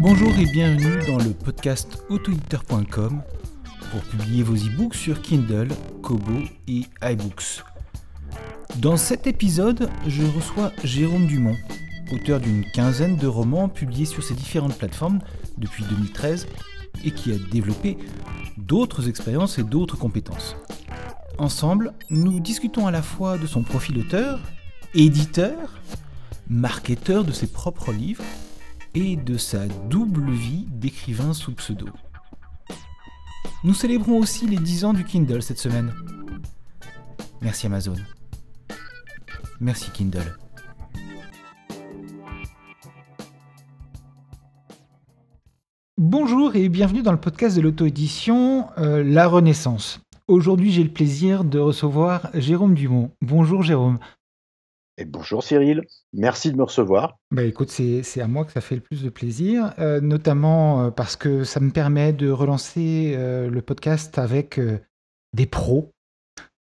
Bonjour et bienvenue dans le podcast autoediteur.com pour publier vos e-books sur Kindle, Kobo et iBooks. Dans cet épisode, je reçois Jérôme Dumont, auteur d'une quinzaine de romans publiés sur ces différentes plateformes depuis 2013 et qui a développé d'autres expériences et d'autres compétences. Ensemble, nous discutons à la fois de son profil auteur, éditeur, marketeur de ses propres livres et de sa double vie d'écrivain sous pseudo. Nous célébrons aussi les 10 ans du Kindle cette semaine. Merci Amazon. Merci Kindle. Bonjour et bienvenue dans le podcast de l'auto-édition euh, La Renaissance. Aujourd'hui, j'ai le plaisir de recevoir Jérôme Dumont. Bonjour Jérôme. Et bonjour Cyril, merci de me recevoir. Bah écoute, c'est à moi que ça fait le plus de plaisir, euh, notamment euh, parce que ça me permet de relancer euh, le podcast avec des pros.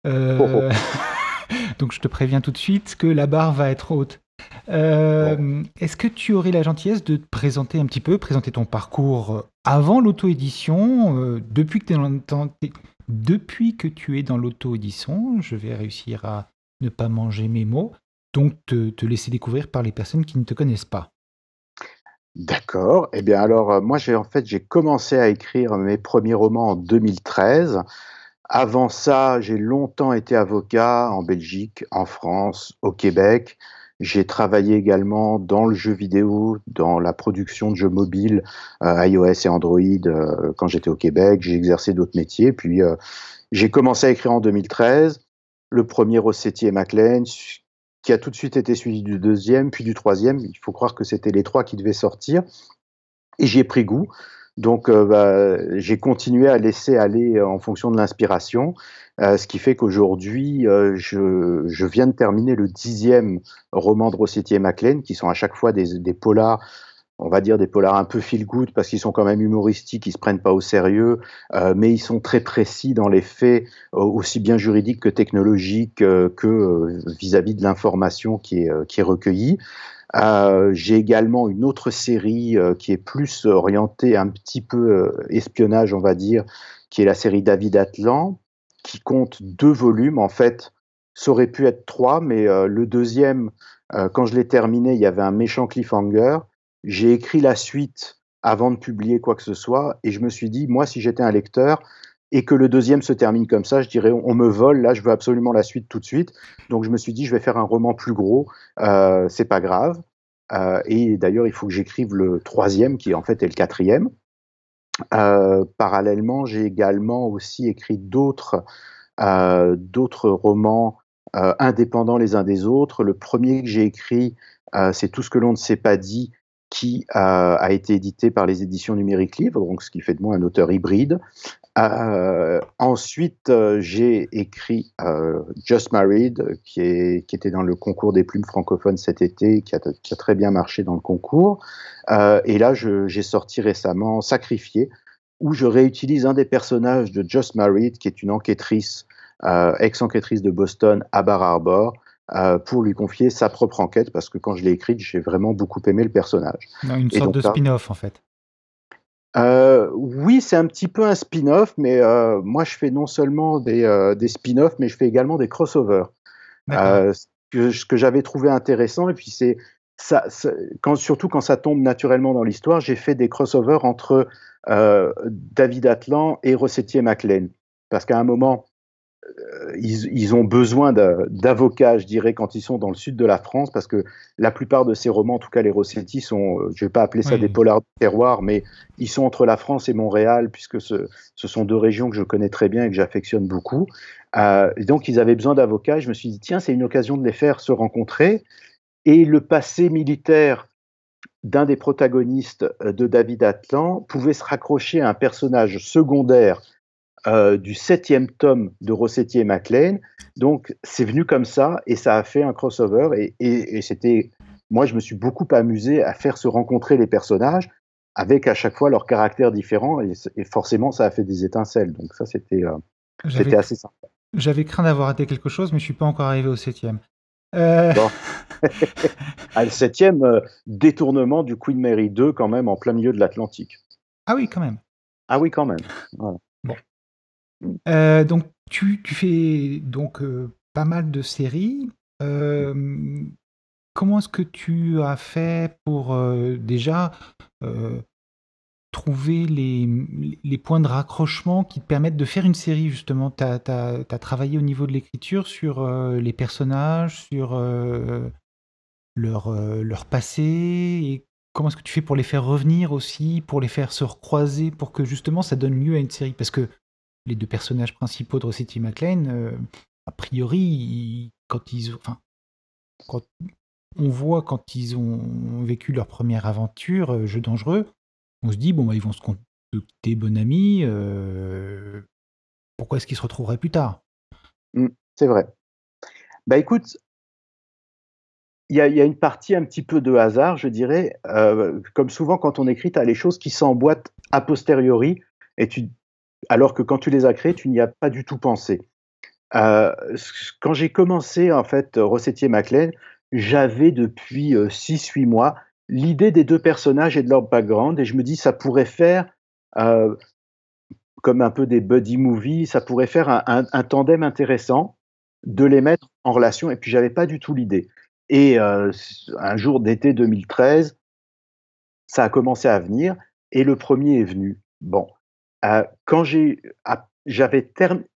Oh, oh. Donc je te préviens tout de suite que la barre va être haute. Est-ce que tu aurais la gentillesse de te présenter un petit peu, présenter ton parcours avant l'auto-édition, depuis, que depuis que tu es dans l'auto-édition, je vais réussir à ne pas manger mes mots donc te, laisser découvrir par les personnes qui ne te connaissent pas? D'accord. Eh bien alors, euh, moi, j'ai en fait, j'ai commencé à écrire mes premiers romans en 2013. Avant ça, j'ai longtemps été avocat en Belgique, en France, au Québec. J'ai travaillé également dans le jeu vidéo, dans la production de jeux mobiles, euh, iOS et Android euh, quand j'étais au Québec. J'ai exercé d'autres métiers. Puis j'ai commencé à écrire en 2013. Le premier Rossetti et Maclean, qui a tout de suite été suivi du deuxième, puis du troisième. Il faut croire que c'était les trois qui devaient sortir. Et j'y ai pris goût. Donc, euh, bah, j'ai continué à laisser aller en fonction de l'inspiration, euh, ce qui fait qu'aujourd'hui, euh, je, je, viens de terminer le dixième roman de Rossetti et Maclean, qui sont à chaque fois des, des polars on va dire des polars un peu feel good parce qu'ils sont quand même humoristiques, ils se prennent pas au sérieux, euh, mais ils sont très précis dans les faits, euh, aussi bien juridiques que technologiques, euh, que vis-à-vis de l'information qui est, qui est recueillie. J'ai également une autre série qui est plus orientée un petit peu espionnage, on va dire, qui est la série David Atlan, qui compte deux volumes. En fait, ça aurait pu être trois, mais le deuxième, quand je l'ai terminé, il y avait un méchant cliffhanger. J'ai écrit la suite avant de publier quoi que ce soit, et je me suis dit, moi, si j'étais un lecteur, et que le deuxième se termine comme ça, je dirais on, me vole, là je veux absolument la suite tout de suite. Donc je me suis dit je vais faire un roman plus gros, euh, c'est pas grave. Euh, et d'ailleurs il faut que j'écrive le troisième qui en fait est le quatrième. Euh, parallèlement, j'ai également aussi écrit d'autres euh, d'autres romans indépendants les uns des autres. Le premier que j'ai écrit, c'est Tout ce que l'on ne s'est pas dit, qui a, été édité par les éditions numériques livres, donc ce qui fait de moi un auteur hybride. Euh, ensuite, euh, j'ai écrit euh, Just Married, qui, est, qui, était dans le concours des plumes francophones cet été, qui a, qui a très bien marché dans le concours. et là, j'ai sorti récemment Sacrifié, où je réutilise un des personnages de Just Married, qui est une enquêtrice, ex-enquêtrice de Boston à Bar Harbor, euh, pour lui confier sa propre enquête, parce que quand je l'ai écrite, j'ai vraiment beaucoup aimé le personnage. une sorte de spin-off, en fait. Euh, oui, c'est un petit peu un spin-off, mais euh, moi, je fais non seulement des, des spin-offs, mais je fais également des crossovers. ce que, que j'avais trouvé intéressant, et puis c'est ça, quand, surtout quand ça tombe naturellement dans l'histoire, j'ai fait des crossovers entre David Atlan et Rossetti et MacLean. Parce qu'à un moment, euh, ils, ont besoin d'avocats, je dirais, quand ils sont dans le sud de la France, parce que la plupart de ces romans, en tout cas les Rossetti, sont, euh, je ne vais pas appeler ça des polars de terroir, mais ils sont entre la France et Montréal, puisque ce, sont deux régions que je connais très bien et que j'affectionne beaucoup. Euh, donc ils avaient besoin d'avocats. Je me suis dit, tiens, c'est une occasion de les faire se rencontrer. Et le passé militaire d'un des protagonistes de David Atlan pouvait se raccrocher à un personnage secondaire euh, du septième tome de Rossetti et MacLean. Donc, c'est venu comme ça et ça a fait un crossover. Et, c'était, moi, je me suis beaucoup amusé à faire se rencontrer les personnages. avec à chaque fois leur caractère différent, et, forcément, ça a fait des étincelles. Donc ça, c'était c'était assez sympa. J'avais craint d'avoir raté quelque chose, mais je suis pas encore arrivé au septième. Euh... ah, le septième, détournement du Queen Mary 2 quand même en plein milieu de l'Atlantique. Ah oui, quand même. Ah oui, quand même. Bon. Euh, donc, tu, tu, fais donc pas mal de séries. comment est-ce que tu as fait pour déjà trouver les, les, points de raccrochement qui te permettent de faire une série, justement? Tu as, as, travaillé au niveau de l'écriture sur les personnages, sur leur, leur passé, et comment est-ce que tu fais pour les faire revenir aussi, pour les faire se recroiser, pour que justement ça donne lieu à une série? Parce que les deux personnages principaux de Rosetti McLean, euh, a priori, quand ils quand on voit quand ils ont vécu leur première aventure, euh, jeu dangereux, on se dit bon bah, ils vont se contacter bon ami, euh, pourquoi est-ce qu'ils se retrouveraient plus tard? Mmh, C'est vrai. Bah écoute, il y, a, une partie un petit peu de hasard, je dirais. comme souvent, quand on écrit, tu as les choses qui s'emboîtent a posteriori, et tu, alors que quand tu les as créées, tu n'y as pas du tout pensé. quand j'ai commencé, en fait, Rossettier Maclean, j'avais depuis 6-8 mois l'idée des deux personnages et de leur background, et je me dis, ça pourrait faire, comme un peu des buddy movies, ça pourrait faire un, un tandem intéressant de les mettre en relation, et puis j'avais pas du tout l'idée. Et un jour d'été 2013, ça a commencé à venir et le premier est venu. Bon, quand j'ai, j'avais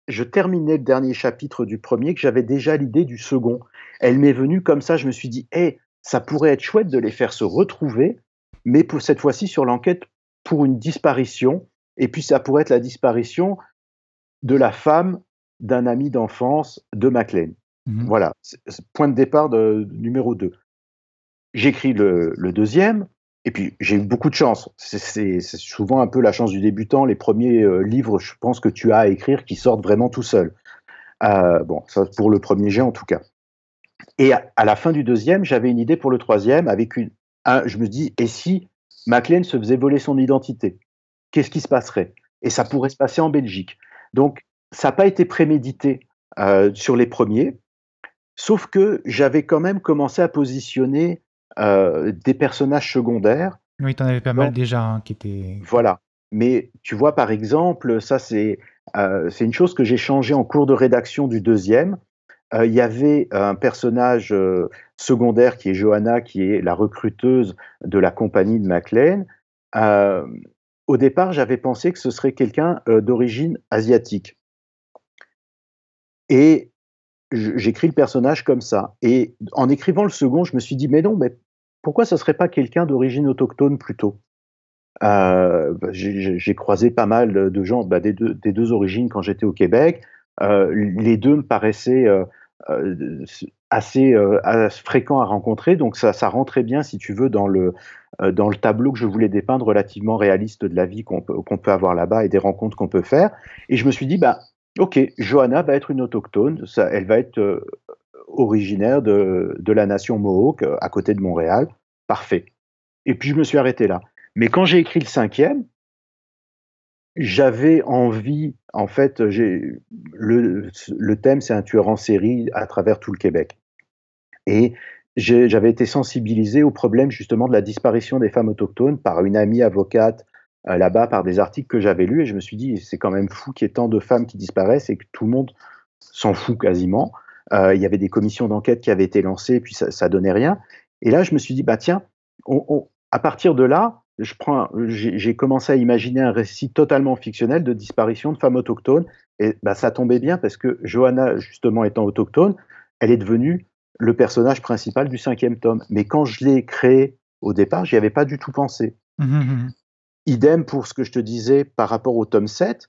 je terminais le dernier chapitre du premier, que j'avais déjà l'idée du second. Elle m'est venue comme ça, je me suis dit, hé, ça pourrait être chouette de les faire se retrouver, mais pour cette fois-ci sur l'enquête pour une disparition, et puis ça pourrait être la disparition de la femme d'un ami d'enfance de Maclean. Mmh voilà, point de départ de, numéro 2. J'écris le, deuxième, et puis j'ai eu beaucoup de chance. C'est souvent un peu la chance du débutant. Les premiers euh, livres, je pense que tu as à écrire qui sortent vraiment tout seuls. Euh, bon, ça pour le premier jet en tout cas. Et à, la fin du deuxième, j'avais une idée pour le troisième avec une. je me dis, et si Maclean se faisait voler son identité? Qu'est-ce qui se passerait? Et ça pourrait se passer en Belgique. Donc, ça n'a pas été prémédité euh, sur les premiers. Sauf que j'avais quand même commencé à positionner des personnages secondaires. Oui, tu en avais pas mal déjà hein, qui étaient. Voilà. Mais tu vois, par exemple, ça, c'est euh, une chose que j'ai changé en cours de rédaction du deuxième. Euh, il y avait un personnage secondaire qui est Johanna, qui est la recruteuse de la compagnie de McLean. au départ, j'avais pensé que ce serait quelqu'un d'origine asiatique. Et j'écris le personnage comme ça. Et en écrivant le second, je me suis dit, mais non, mais pourquoi ça serait pas quelqu'un d'origine autochtone plutôt? Euh, bah, J'ai croisé pas mal de gens bah, des, deux, origines quand j'étais au Québec. Euh, les deux me paraissaient euh, assez, fréquents à rencontrer, donc ça, rentrait bien, si tu veux, dans le, dans le tableau que je voulais dépeindre relativement réaliste de la vie qu'on peut, peut, avoir là-bas et des rencontres qu'on peut faire. Et je me suis dit, bah, Ok, Johanna va être une autochtone, elle va être euh, originaire de, la nation Mohawk, euh, à côté de Montréal. Parfait. Et puis je me suis arrêté là. Mais quand j'ai écrit le cinquième, j'avais envie, en fait, le, le thème c'est un tueur en série à travers tout le Québec. Et j'avais été sensibilisé au problème justement de la disparition des femmes autochtones par une amie avocate là-bas par des articles que j'avais lus et je me suis dit c'est quand même fou qu'il y ait tant de femmes qui disparaissent et que tout le monde s'en fout quasiment. Euh, il y avait des commissions d'enquête qui avaient été lancées et puis ça, donnait rien. Et là je me suis dit bah tiens, à partir de là, je prends, j'ai commencé à imaginer un récit totalement fictionnel de disparition de femmes autochtones et bah, ça tombait bien parce que Johanna justement étant autochtone, elle est devenue le personnage principal du cinquième tome. Mais quand je l'ai créé au départ, j'y avais pas du tout pensé. Mmh, mmh, mmh. Idem pour ce que je te disais par rapport au tome 7.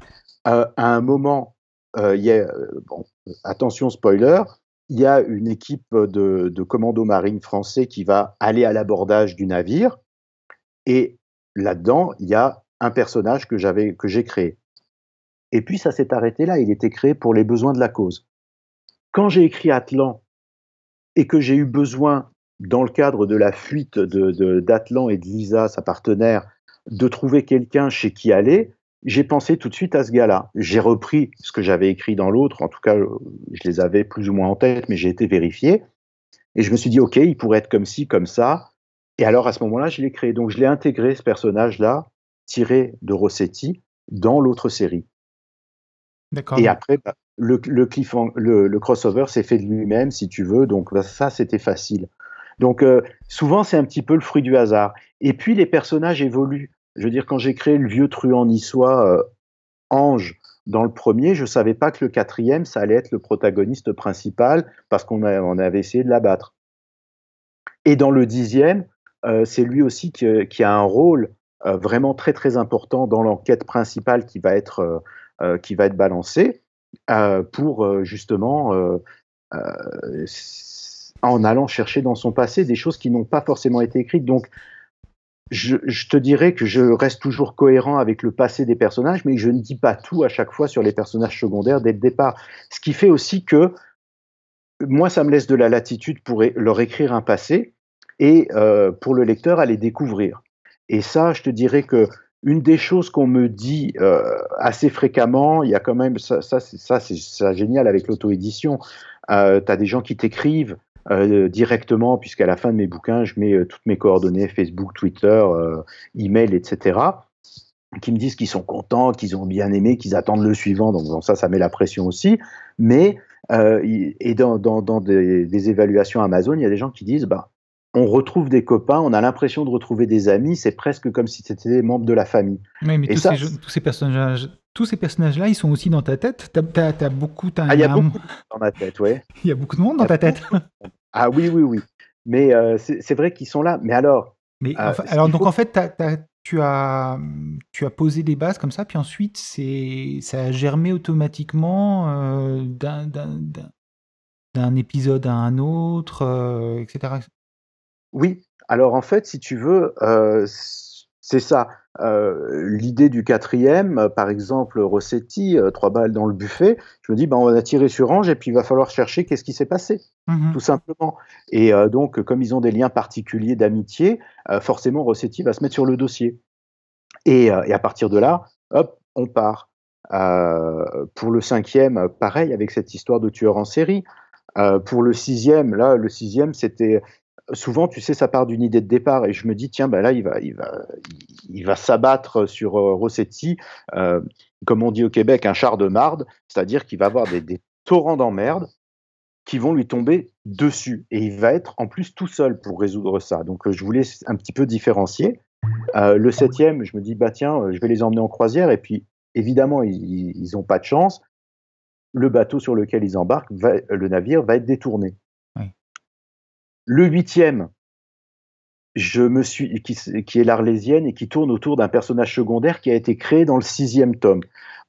Euh, à un moment, euh, y a, euh, bon, attention spoiler, il y a une équipe de, de commando marine français qui va aller à l'abordage du navire. Et là-dedans, il y a un personnage que j'avais, que j'ai créé. Et puis ça s'est arrêté là. Il était créé pour les besoins de la cause. Quand j'ai écrit Atlan et que j'ai eu besoin, dans le cadre de la fuite de, d'Atlan et de Lisa, sa partenaire, de trouver quelqu'un chez qui aller, j'ai pensé tout de suite à ce gars-là. J'ai repris ce que j'avais écrit dans l'autre, en tout cas, je les avais plus ou moins en tête, mais j'ai été vérifié. Et je me suis dit, OK, il pourrait être comme ci, comme ça. Et alors, à ce moment-là, je l'ai créé. Donc, je l'ai intégré, ce personnage-là, tiré de Rossetti, dans l'autre série. Et après, bah, le, le, crossover s'est fait de lui-même, si tu veux. Donc, bah, ça, c'était facile. Donc, euh, souvent, c'est un petit peu le fruit du hasard. Et puis, les personnages évoluent. Je veux dire, quand j'ai créé le vieux truand niçois euh, Ange dans le premier, je ne savais pas que le quatrième, ça allait être le protagoniste principal parce qu'on on avait essayé de l'abattre. Et dans le dixième, euh, c'est lui aussi qui, a un rôle euh, vraiment très très important dans l'enquête principale qui va être, qui va être balancée pour justement en allant chercher dans son passé des choses qui n'ont pas forcément été écrites. Donc je, te dirais que je reste toujours cohérent avec le passé des personnages, mais je ne dis pas tout à chaque fois sur les personnages secondaires dès le départ. Ce qui fait aussi que moi, ça me laisse de la latitude pour leur écrire un passé et euh, pour le lecteur à les découvrir. Et ça, je te dirais que une des choses qu'on me dit euh, assez fréquemment, il y a quand même ça, ça, ça c'est génial avec l'auto-édition. Euh, tu as des gens qui t'écrivent euh, directement, puisqu'à la fin de mes bouquins, je mets euh, toutes mes coordonnées, Facebook, Twitter, euh, email, etc., qui me disent qu'ils sont contents, qu'ils ont bien aimé, qu'ils attendent le suivant. Donc, ça, ça met la pression aussi. Mais, et dans, dans, des, évaluations Amazon, il y a des gens qui disent, bah, on retrouve des copains, on a l'impression de retrouver des amis, c'est presque comme si c'était des membres de la famille. Oui, mais tous, ces, tous, ces, personnages, tous ces personnages-là, ils sont aussi dans ta tête. T'as, beaucoup. ah, il y a beaucoup dans ma tête, oui. Il y a beaucoup de monde dans ta tête. ah oui, oui, oui. Mais euh, c'est, vrai qu'ils sont là. Mais alors. Mais euh, alors donc en fait, tu as tu as posé des bases comme ça, puis ensuite c'est ça a germé automatiquement euh, d'un, d'un, épisode à un autre, etc. Oui. Alors en fait, si tu veux, c'est ça. Euh, l'idée du quatrième, euh, par exemple, Rossetti, euh, trois balles dans le buffet, je me dis, ben, on va tirer sur Ange et puis il va falloir chercher qu'est-ce qui s'est passé, mmh tout simplement. Et donc, comme ils ont des liens particuliers d'amitié, forcément, Rossetti va se mettre sur le dossier. Et, et à partir de là, hop, on part. pour le cinquième, pareil, avec cette histoire de tueur en série. pour le sixième, là, le sixième, c'était souvent, tu sais, ça part d'une idée de départ et je me dis, tiens, ben là, il va, il va, il va s'abattre sur euh, Rossetti, euh, comme on dit au Québec, un char de marde, c'est-à-dire qu'il va avoir des, torrents d'emmerde qui vont lui tomber dessus et il va être en plus tout seul pour résoudre ça. Donc, euh, je voulais un petit peu différencier. le septième, je me dis, bah tiens, je vais les emmener en croisière et puis, évidemment, ils n'ont pas de chance. Le bateau sur lequel ils embarquent, le navire, va être détourné. Le huitième, je me suis, qui, est l'Arlésienne et qui tourne autour d'un personnage secondaire qui a été créé dans le sixième tome.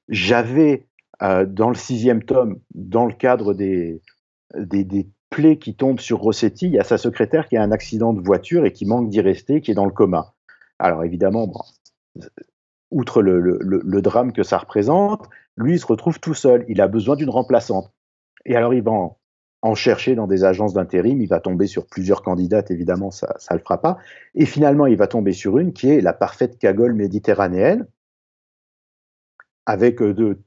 J'avais euh, dans le sixième tome, dans le cadre des, des, plaies qui tombent sur Rossetti, il y a sa secrétaire qui a un accident de voiture et qui manque d'y rester, qui est dans le coma. Alors évidemment, outre le, le, drame que ça représente, lui, il se retrouve tout seul. Il a besoin d'une remplaçante. Et alors, il va en, en chercher dans des agences d'intérim. Il va tomber sur plusieurs candidates, évidemment, ça ne le fera pas. Et finalement, il va tomber sur une qui est la parfaite cagole méditerranéenne, avec euh, de,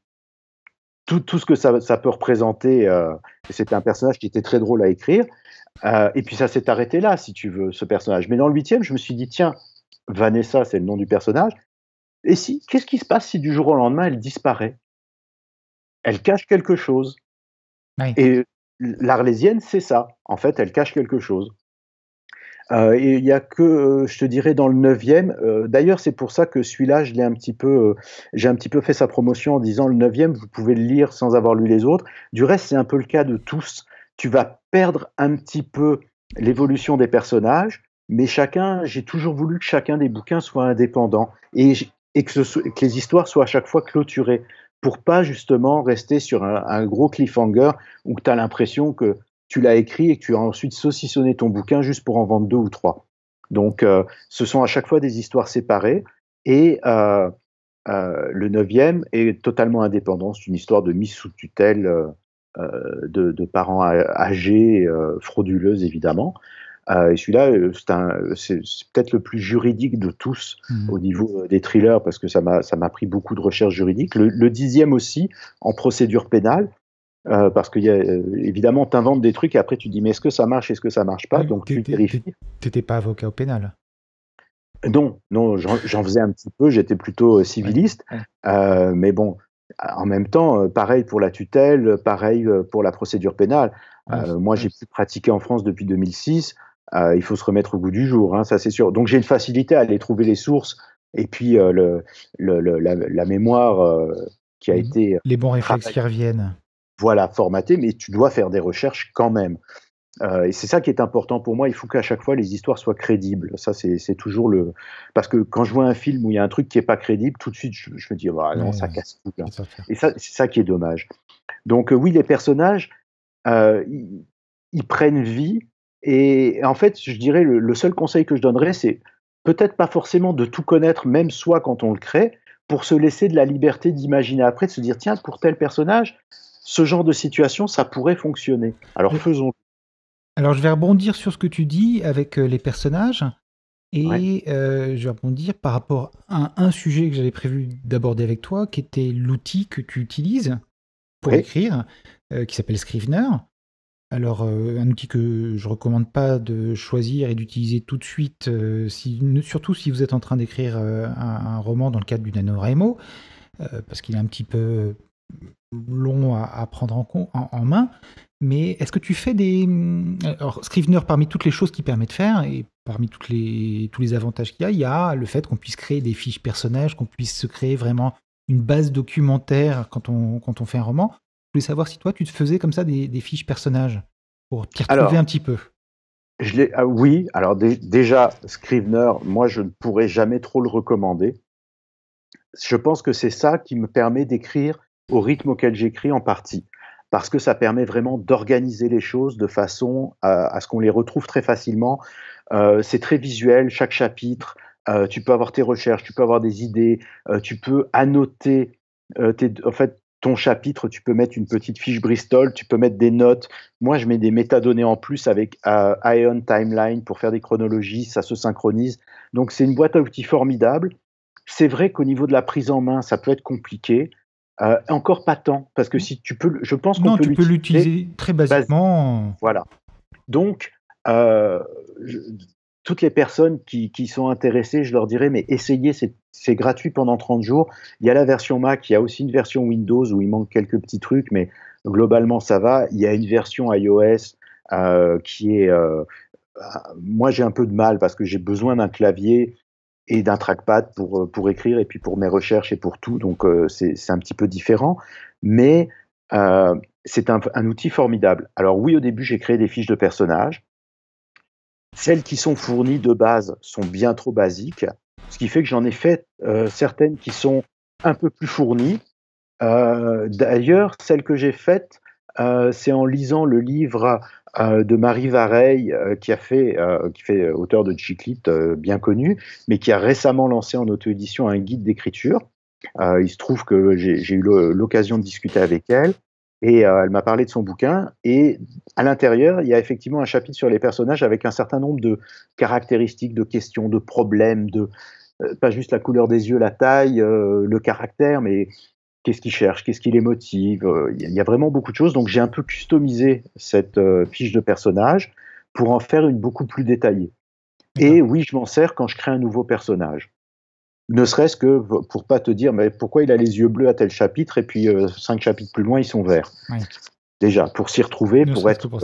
tout, tout ce que ça, ça peut représenter. Euh, C'était un personnage qui était très drôle à écrire. Euh, et puis ça s'est arrêté là, si tu veux, ce personnage. Mais dans le huitième, je me suis dit, tiens, Vanessa, c'est le nom du personnage. Et si, qu'est-ce qui se passe si du jour au lendemain, elle disparaît? Elle cache quelque chose. Et l'Arlésienne, c'est ça. En fait, elle cache quelque chose. Euh, il n'y a que, euh, je te dirais, dans le neuvième. Euh, d'ailleurs, c'est pour ça que celui-là, je l'ai un petit peu, j'ai un petit peu fait sa promotion en disant le neuvième, vous pouvez le lire sans avoir lu les autres. Du reste, c'est un peu le cas de tous. Tu vas perdre un petit peu l'évolution des personnages, mais chacun, j'ai toujours voulu que chacun des bouquins soit indépendant et, que les histoires soient à chaque fois clôturées pour pas justement rester sur un, gros cliffhanger où tu as l'impression que tu l'as écrit et que tu as ensuite saucissonné ton bouquin juste pour en vendre deux ou trois. Donc, euh, ce sont à chaque fois des histoires séparées et euh, euh, le neuvième est totalement indépendant. C'est une histoire de mise sous tutelle de, de, parents âgés, frauduleuses évidemment. Euh, et celui-là, euh, c'est peut-être le plus juridique de tous mmh. au niveau des thrillers parce que ça m'a pris beaucoup de recherches juridiques. Le, dixième aussi en procédure pénale. parce que y a, évidemment, tu inventes des trucs et après tu dis mais est-ce que ça marche, est-ce que ça marche pas? Donc tu vérifies. Tu n'étais pas avocat au pénal Non, non, j'en faisais un petit peu, j'étais plutôt civiliste. mais bon, en même temps, pareil pour la tutelle, pareil pour la procédure pénale. moi, j'ai pu pratiquer en France depuis 2006. Il faut se remettre au goût du jour, hein, ça c'est sûr. Donc j'ai une facilité à aller trouver les sources et puis le, la, mémoire qui a été. Les bons réflexes qui reviennent. Voilà, formaté, mais tu dois faire des recherches quand même. Euh, et c'est ça qui est important pour moi. Il faut qu'à chaque fois les histoires soient crédibles. Ça, c'est toujours le. Parce que quand je vois un film où il y a un truc qui est pas crédible, tout de suite, je, me dis, oh, non, ça casse tout. Et ça, c'est ça qui est dommage. Donc, euh, oui, les personnages, euh, ils, prennent vie. Et en fait, je dirais, le, seul conseil que je donnerais, c'est peut-être pas forcément de tout connaître, même soit quand on le crée, pour se laisser de la liberté d'imaginer après, de se dire, tiens, pour tel personnage, ce genre de situation, ça pourrait fonctionner. Alors faisons. Alors, je vais rebondir sur ce que tu dis avec euh, les personnages. Et euh, je vais rebondir par rapport à un sujet que j'avais prévu d'aborder avec toi, qui était l'outil que tu utilises pour écrire, euh, qui s'appelle Scrivener. Alors, un outil que je ne recommande pas de choisir et d'utiliser tout de suite, surtout si vous êtes en train d'écrire un, roman dans le cadre du NaNoWriMo, parce qu'il est un petit peu long à, prendre en, main. Mais est-ce que tu fais des. Alors, Scrivener, parmi toutes les choses qu'il permet de faire, et parmi toutes les, tous les avantages qu'il y a, il y a le fait qu'on puisse créer des fiches personnages, qu'on puisse se créer vraiment une base documentaire quand on fait un roman. Je voulais savoir si toi, tu te faisais comme ça des, fiches personnages pour t'y retrouver un petit peu. Je ah oui, alors déjà, Scrivener, moi, je ne pourrais jamais trop le recommander. Je pense que c'est ça qui me permet d'écrire au rythme auquel j'écris en partie, parce que ça permet vraiment d'organiser les choses de façon à, ce qu'on les retrouve très facilement. Euh, c'est très visuel, chaque chapitre. Euh, tu peux avoir tes recherches, tu peux avoir des idées, euh, tu peux annoter. en fait, ton chapitre, tu peux mettre une petite fiche Bristol, tu peux mettre des notes. Moi, je mets des métadonnées en plus avec Ion Timeline pour faire des chronologies, ça se synchronise. Donc, c'est une boîte à outils formidable. C'est vrai qu'au niveau de la prise en main, ça peut être compliqué. Euh, encore pas tant, parce que si tu peux, je pense qu'on peut, tu peux l'utiliser très basiquement. Voilà. Donc, euh, toutes les personnes qui, sont intéressées, je leur dirais, mais essayez, c'est gratuit pendant 30 jours. Il y a la version Mac, il y a aussi une version Windows où il manque quelques petits trucs, mais globalement, ça va. Il y a une version iOS euh, qui est... moi, j'ai un peu de mal parce que j'ai besoin d'un clavier et d'un trackpad pour, euh, pour écrire et puis pour mes recherches et pour tout. Donc euh, c'est un petit peu différent. Mais euh, c'est un, un, outil formidable. Alors oui, au début, j'ai créé des fiches de personnages. Celles qui sont fournies de base sont bien trop basiques, ce qui fait que j'en ai fait certaines qui sont un peu plus fournies. D'ailleurs, celles que j'ai faites, c'est en lisant le livre euh, de Marie Vareille, euh, qui a fait, euh, qui fait auteur de Chiclit bien connu, mais qui a récemment lancé en auto-édition un guide d'écriture. il se trouve que j'ai eu l'occasion de discuter avec elle et elle m'a parlé de son bouquin. Et à l'intérieur, il y a effectivement un chapitre sur les personnages avec un certain nombre de caractéristiques, de questions, de problèmes, de pas juste la couleur des yeux, la taille, le caractère, mais qu'est-ce qu'il cherche, qu'est-ce qui les motive. Euh, il y, a vraiment beaucoup de choses. Donc j'ai un peu customisé cette euh, fiche de personnage pour en faire une beaucoup plus détaillée. Et oui, je m'en sers quand je crée un nouveau personnage. Ne serait-ce que pour pas te dire, mais pourquoi il a les yeux bleus à tel chapitre et puis euh, cinq chapitres plus loin, ils sont verts. Déjà, pour s'y retrouver, pour être. Pour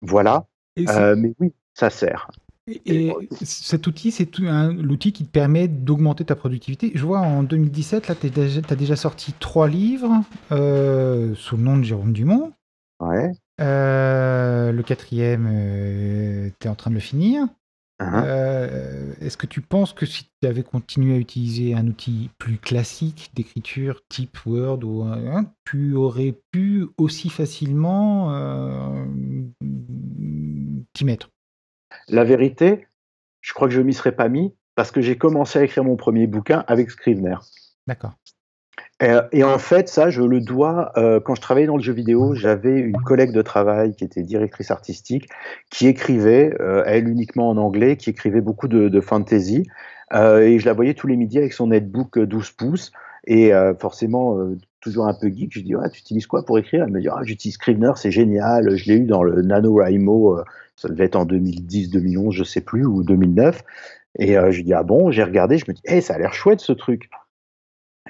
voilà. mais oui, ça sert. Et, cet outil, c'est l'outil qui te permet d'augmenter ta productivité. Je vois en 2017, là, tu as déjà sorti trois livres euh, sous le nom de Jérôme Dumont. Ouais. Euh, le quatrième, euh, tu es en train de le finir. Uh-huh. Est-ce que tu penses que si tu avais continué à utiliser un outil plus classique d'écriture, type Word, ou, tu aurais pu aussi facilement t'y mettre? La vérité, je crois que je m'y serais pas mis parce que j'ai commencé à écrire mon premier bouquin avec Scrivener. D'accord. Et, en fait, ça, je le dois, euh, quand je travaillais dans le jeu vidéo, j'avais une collègue de travail qui était directrice artistique, qui écrivait, euh, elle uniquement en anglais, qui écrivait beaucoup de, fantasy, euh, et je la voyais tous les midis avec son netbook 12 pouces, et forcément, toujours un peu geek, je dis, ouais, tu utilises quoi pour écrire? Elle me dit, ah, j'utilise Scrivener, c'est génial, je l'ai eu dans le NaNoWriMo, ça devait être en 2010, 2011, je sais plus, ou 2009, et je dis, ah bon, j'ai regardé, je me dis, hey, ça a l'air chouette ce truc.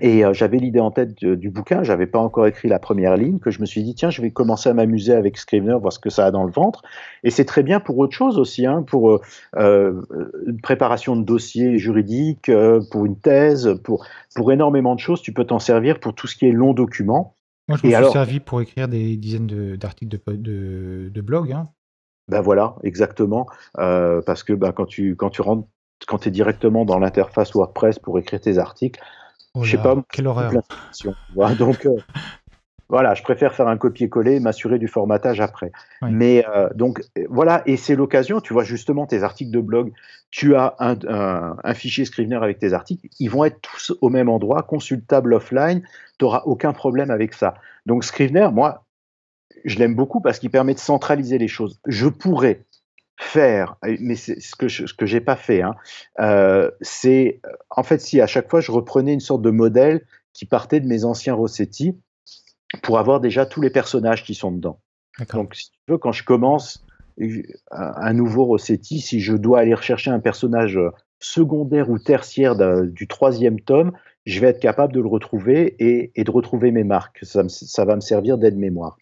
Et euh, j'avais l'idée en tête du bouquin, j'avais pas encore écrit la première ligne, que je me suis dit, tiens, je vais commencer à m'amuser avec Scrivener, voir ce que ça a dans le ventre. Et c'est très bien pour autre chose aussi, hein, pour euh, euh une préparation de dossiers juridiques, euh, pour une thèse, pour, pour énormément de choses. Tu peux t'en servir pour tout ce qui est long document. Moi, je me suis servi pour écrire des dizaines d'articles de, de, de, blog. Hein. Ben voilà, exactement. Euh, parce que ben, quand, tu, quand tu rentres, quand tu es directement dans l'interface WordPress pour écrire tes articles, Oh je sais pas. Quelle horreur. Donc, euh, voilà, je préfère faire un copier-coller et m'assurer du formatage après. Mais euh, donc, voilà, et c'est l'occasion, tu vois, justement, tes articles de blog, tu as un, fichier Scrivener avec tes articles, ils vont être tous au même endroit, consultables offline, tu n'auras aucun problème avec ça. Donc, Scrivener, moi, je l'aime beaucoup parce qu'il permet de centraliser les choses. Je pourrais faire, mais c'est ce que je, ce que j'ai pas fait, hein, euh, c'est en fait si à chaque fois je reprenais une sorte de modèle qui partait de mes anciens Rossetti pour avoir déjà tous les personnages qui sont dedans. Donc si tu veux, quand je commence un nouveau Rossetti, si je dois aller rechercher un personnage secondaire ou tertiaire du troisième tome, je vais être capable de le retrouver et, et de retrouver mes marques. Ça, ça va me servir d'aide-mémoire.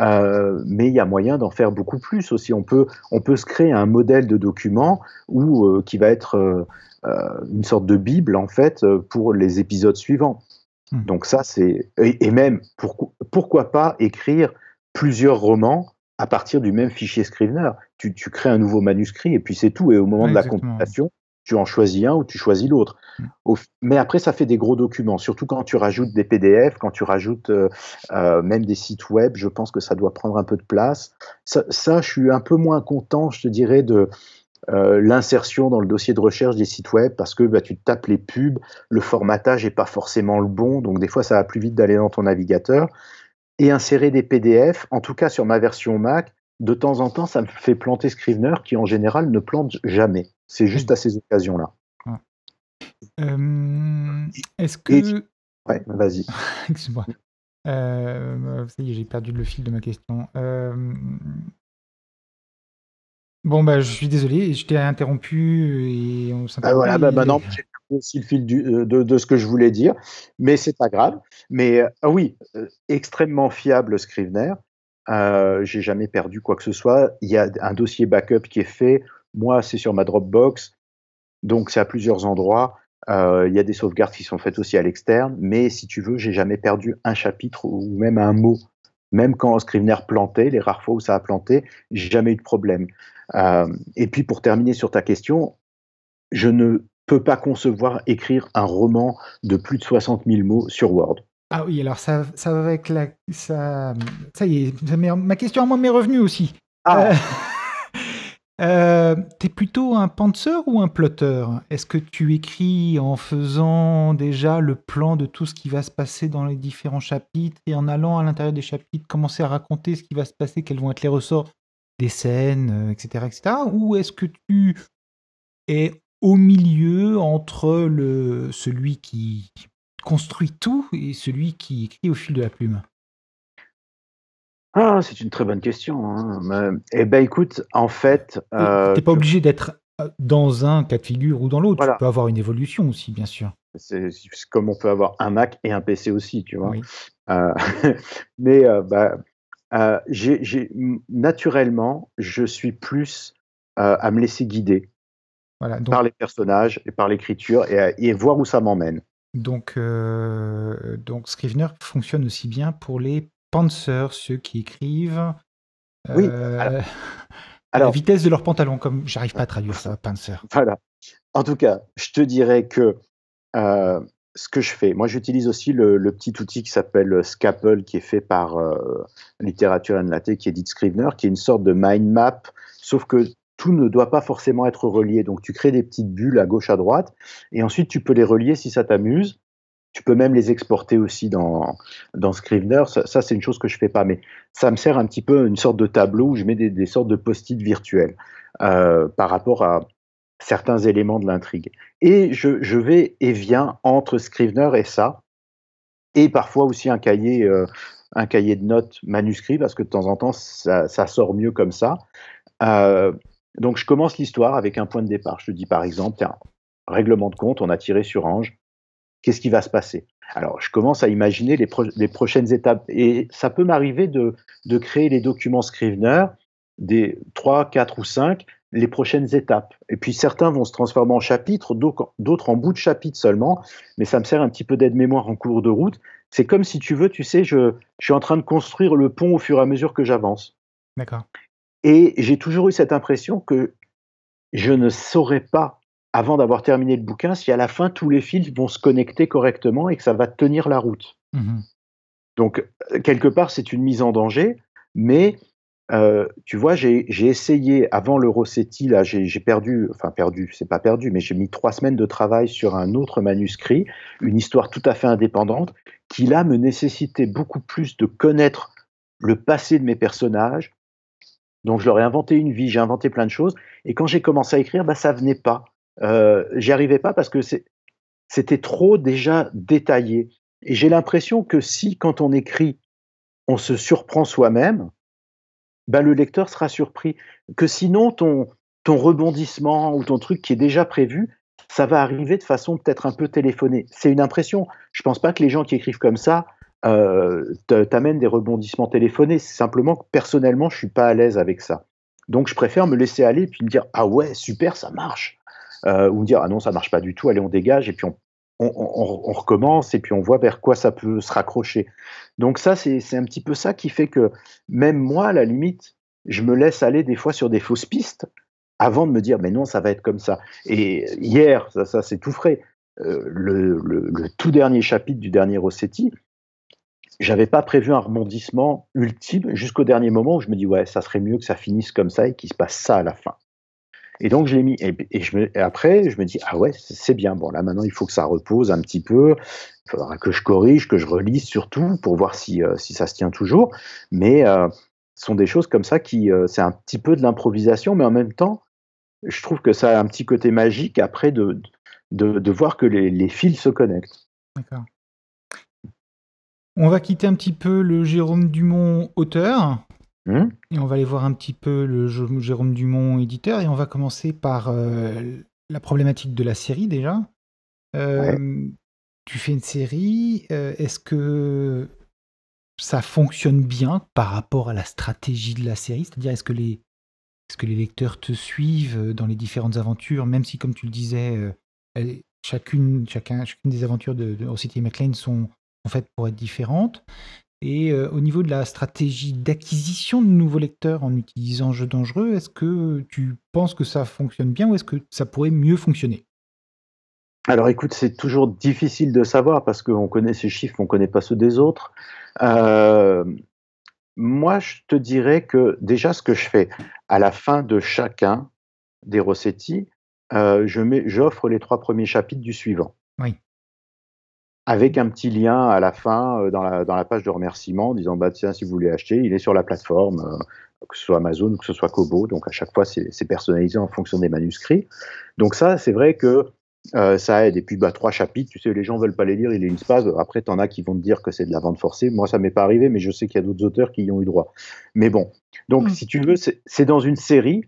Euh, mais il y a moyen d'en faire beaucoup plus aussi. On peut, on peut se créer un modèle de document où, euh, qui va être euh, une sorte de bible en fait pour les épisodes suivants. Hmm. Donc ça c'est et, même pour, pourquoi pas écrire plusieurs romans à partir du même fichier Scrivener? Tu, tu crées un nouveau manuscrit et puis c'est tout. Et au moment de la compilation, tu en choisis un ou tu choisis l'autre. Mm. Mais après, ça fait des gros documents, surtout quand tu rajoutes des PDF, quand tu rajoutes euh, euh, même des sites web, je pense que ça doit prendre un peu de place. Ça, je suis un peu moins content, je te dirais, de euh, l'insertion dans le dossier de recherche des sites web parce que bah, tu tapes les pubs, le formatage n'est pas forcément le bon, donc des fois ça va plus vite d'aller dans ton navigateur. Et insérer des PDF, en tout cas sur ma version Mac, de temps en temps, ça me fait planter Scrivener qui en général ne plante jamais. C'est juste à ces occasions-là. Euh, est-ce que. Ouais, vas-y. Excuse-moi. Euh, ça y est, j'ai perdu le fil de ma question. Euh, bon, bah, je suis désolé, je t'ai interrompu et on ah, voilà, bah, maintenant, j'ai aussi le fil de, de, ce que je voulais dire, mais c'est pas grave. Mais ah oui, extrêmement fiable Scrivener. j'ai jamais perdu quoi que ce soit. Il y a un dossier backup qui est fait. Moi, c'est sur ma Dropbox, donc c'est à plusieurs endroits. Euh, il y a des sauvegardes qui sont faites aussi à l'externe, mais si tu veux, j'ai jamais perdu un chapitre ou même un mot. Même quand Scrivener plantait, les rares fois où ça a planté, j'ai jamais eu de problème. Euh, et puis pour terminer sur ta question, je ne peux pas concevoir écrire un roman de plus de 60 000 mots sur Word. Ah oui, alors ça, ça va avec la. Ça, ça y est, ma question à moi m'est revenue aussi. Ah. Euh, euh, t'es plutôt un penseur ou un plotteur Est-ce que tu écris en faisant déjà le plan de tout ce qui va se passer dans les différents chapitres et en allant à l'intérieur des chapitres commencer à raconter ce qui va se passer, quels vont être les ressorts des scènes, etc., euh, etc. Ou est-ce que tu es au milieu entre le, celui qui construit tout et celui qui écrit au fil de la plume? Ah, c'est une très bonne question. Hein. eh ben, écoute, en fait, euh, Tu pas obligé d'être euh, dans un cas de figure ou dans l'autre. Tu peux avoir une évolution aussi, bien sûr. c'est comme on peut avoir un Mac et un PC aussi, tu vois. Euh, mais bah, j'ai naturellement, je suis plus à me laisser guider Voilà, par les personnages et par l'écriture et, et voir où ça m'emmène. donc, donc Scrivener fonctionne aussi bien pour les Panzer, ceux qui écrivent Oui, euh, à la vitesse de leur pantalon, comme j'arrive pas à traduire ça, Panzer. voilà. En tout cas, je te dirais que euh, ce que je fais, moi j'utilise aussi le, petit outil qui s'appelle Scapple, qui est fait par euh, Littérature Latte, qui est dit Scrivener, qui est une sorte de mind map, sauf que tout ne doit pas forcément être relié. Donc tu crées des petites bulles à gauche, à droite, et ensuite tu peux les relier si ça t'amuse. Tu peux même les exporter aussi dans, dans Scrivener. Ça, c'est une chose que je fais pas, mais ça me sert un petit peu une sorte de tableau où je mets des, sortes de post-it virtuels euh, par rapport à certains éléments de l'intrigue. Et je, je, vais et viens entre Scrivener et ça, et parfois aussi un cahier, euh, un cahier de notes manuscrit, parce que de temps en temps, ça, ça sort mieux comme ça. Euh, donc je commence l'histoire avec un point de départ. Je te dis par exemple, tiens, règlement de compte, on a tiré sur Ange, qu'est-ce qui va se passer? Alors, je commence à imaginer les, les, prochaines étapes. Et ça peut m'arriver de, de, créer les documents Scrivener, des 3, 4 ou 5, les prochaines étapes. Et puis certains vont se transformer en chapitres, d'autres en bout de chapitre seulement, mais ça me sert un petit peu d'aide-mémoire en cours de route. C'est comme si tu veux, tu sais, je, je suis en train de construire le pont au fur et à mesure que j'avance. D'accord. Et j'ai toujours eu cette impression que je ne saurais pas avant d'avoir terminé le bouquin si à la fin tous les fils vont se connecter correctement et que ça va tenir la route. Mmh Donc, euh, quelque part, c'est une mise en danger, mais euh, tu vois, j'ai essayé avant le Rossetti, là, j'ai perdu, enfin perdu, c'est pas perdu, mais j'ai mis trois semaines de travail sur un autre manuscrit, une histoire tout à fait indépendante, qui là me nécessitait beaucoup plus de connaître le passé de mes personnages. Donc, je leur ai inventé une vie, j'ai inventé plein de choses, et quand j'ai commencé à écrire, bah, ça venait pas. Euh, j'y arrivais pas parce que c'était trop déjà détaillé. Et j'ai l'impression que si, quand on écrit, on se surprend soi-même, ben le lecteur sera surpris. Que sinon, ton, ton rebondissement ou ton truc qui est déjà prévu, ça va arriver de façon peut-être un peu téléphonée. C'est une impression. Je pense pas que les gens qui écrivent comme ça euh, t'amènent des rebondissements téléphonés. C'est simplement que personnellement, je suis pas à l'aise avec ça. Donc, je préfère me laisser aller et puis me dire ah ouais super ça marche euh, ou dire ah non ça marche pas du tout, allez on dégage et puis on, on, recommence et puis on voit vers quoi ça peut se raccrocher. Donc ça c'est un petit peu ça qui fait que même moi à la limite je me laisse aller des fois sur des fausses pistes avant de me dire mais non ça va être comme ça. Et hier ça, ça c'est tout frais. Euh, le, le, tout dernier chapitre du dernier Rossetti, j'avais pas prévu un rebondissement ultime jusqu'au dernier moment où je me dis ouais ça serait mieux que ça finisse comme ça et qu'il se passe ça à la fin. Et donc, je l'ai mis. Et, après, je me dis, ah ouais, c'est bien. Bon, là, maintenant, il faut que ça repose un petit peu. Il faudra que je corrige, que je relise surtout pour voir si, euh, si ça se tient toujours. Mais euh, ce sont des choses comme ça qui. Euh, c'est un petit peu de l'improvisation, mais en même temps, je trouve que ça a un petit côté magique après de, de, de voir que les, les fils se connectent. D'accord. On va quitter un petit peu le Jérôme Dumont auteur Mmh. Et on va aller voir un petit peu le Jérôme Dumont, éditeur, et on va commencer par euh, la problématique de la série déjà. Euh, tu fais une série, euh, est-ce que ça fonctionne bien par rapport à la stratégie de la série? C'est-à-dire, est-ce que, les, est que les lecteurs te suivent dans les différentes aventures, même si, comme tu le disais, chacune, chacun, chacune des aventures de, de City McLean sont en fait pour être différentes et euh, au niveau de la stratégie d'acquisition de nouveaux lecteurs en utilisant Jeux dangereux, est-ce que tu penses que ça fonctionne bien ou est-ce que ça pourrait mieux fonctionner? Alors écoute, c'est toujours difficile de savoir parce qu'on connaît ces chiffres, on ne connaît pas ceux des autres. Euh, moi, je te dirais que déjà ce que je fais à la fin de chacun des Rossetti, euh, j'offre les trois premiers chapitres du suivant. Oui avec un petit lien à la fin euh, dans, la, dans la page de remerciement disant bah tiens si vous voulez acheter il est sur la plateforme euh, que ce soit Amazon ou que ce soit Kobo. Donc à chaque fois c'est personnalisé en fonction des manuscrits. Donc ça c'est vrai que euh, ça aide. Et puis bah trois chapitres tu sais les gens veulent pas les lire ils les lisent pas. Après t'en as qui vont te dire que c'est de la vente forcée. Moi ça m'est pas arrivé mais je sais qu'il y a d'autres auteurs qui y ont eu droit. Mais bon. Donc mmh. si tu veux c'est dans une série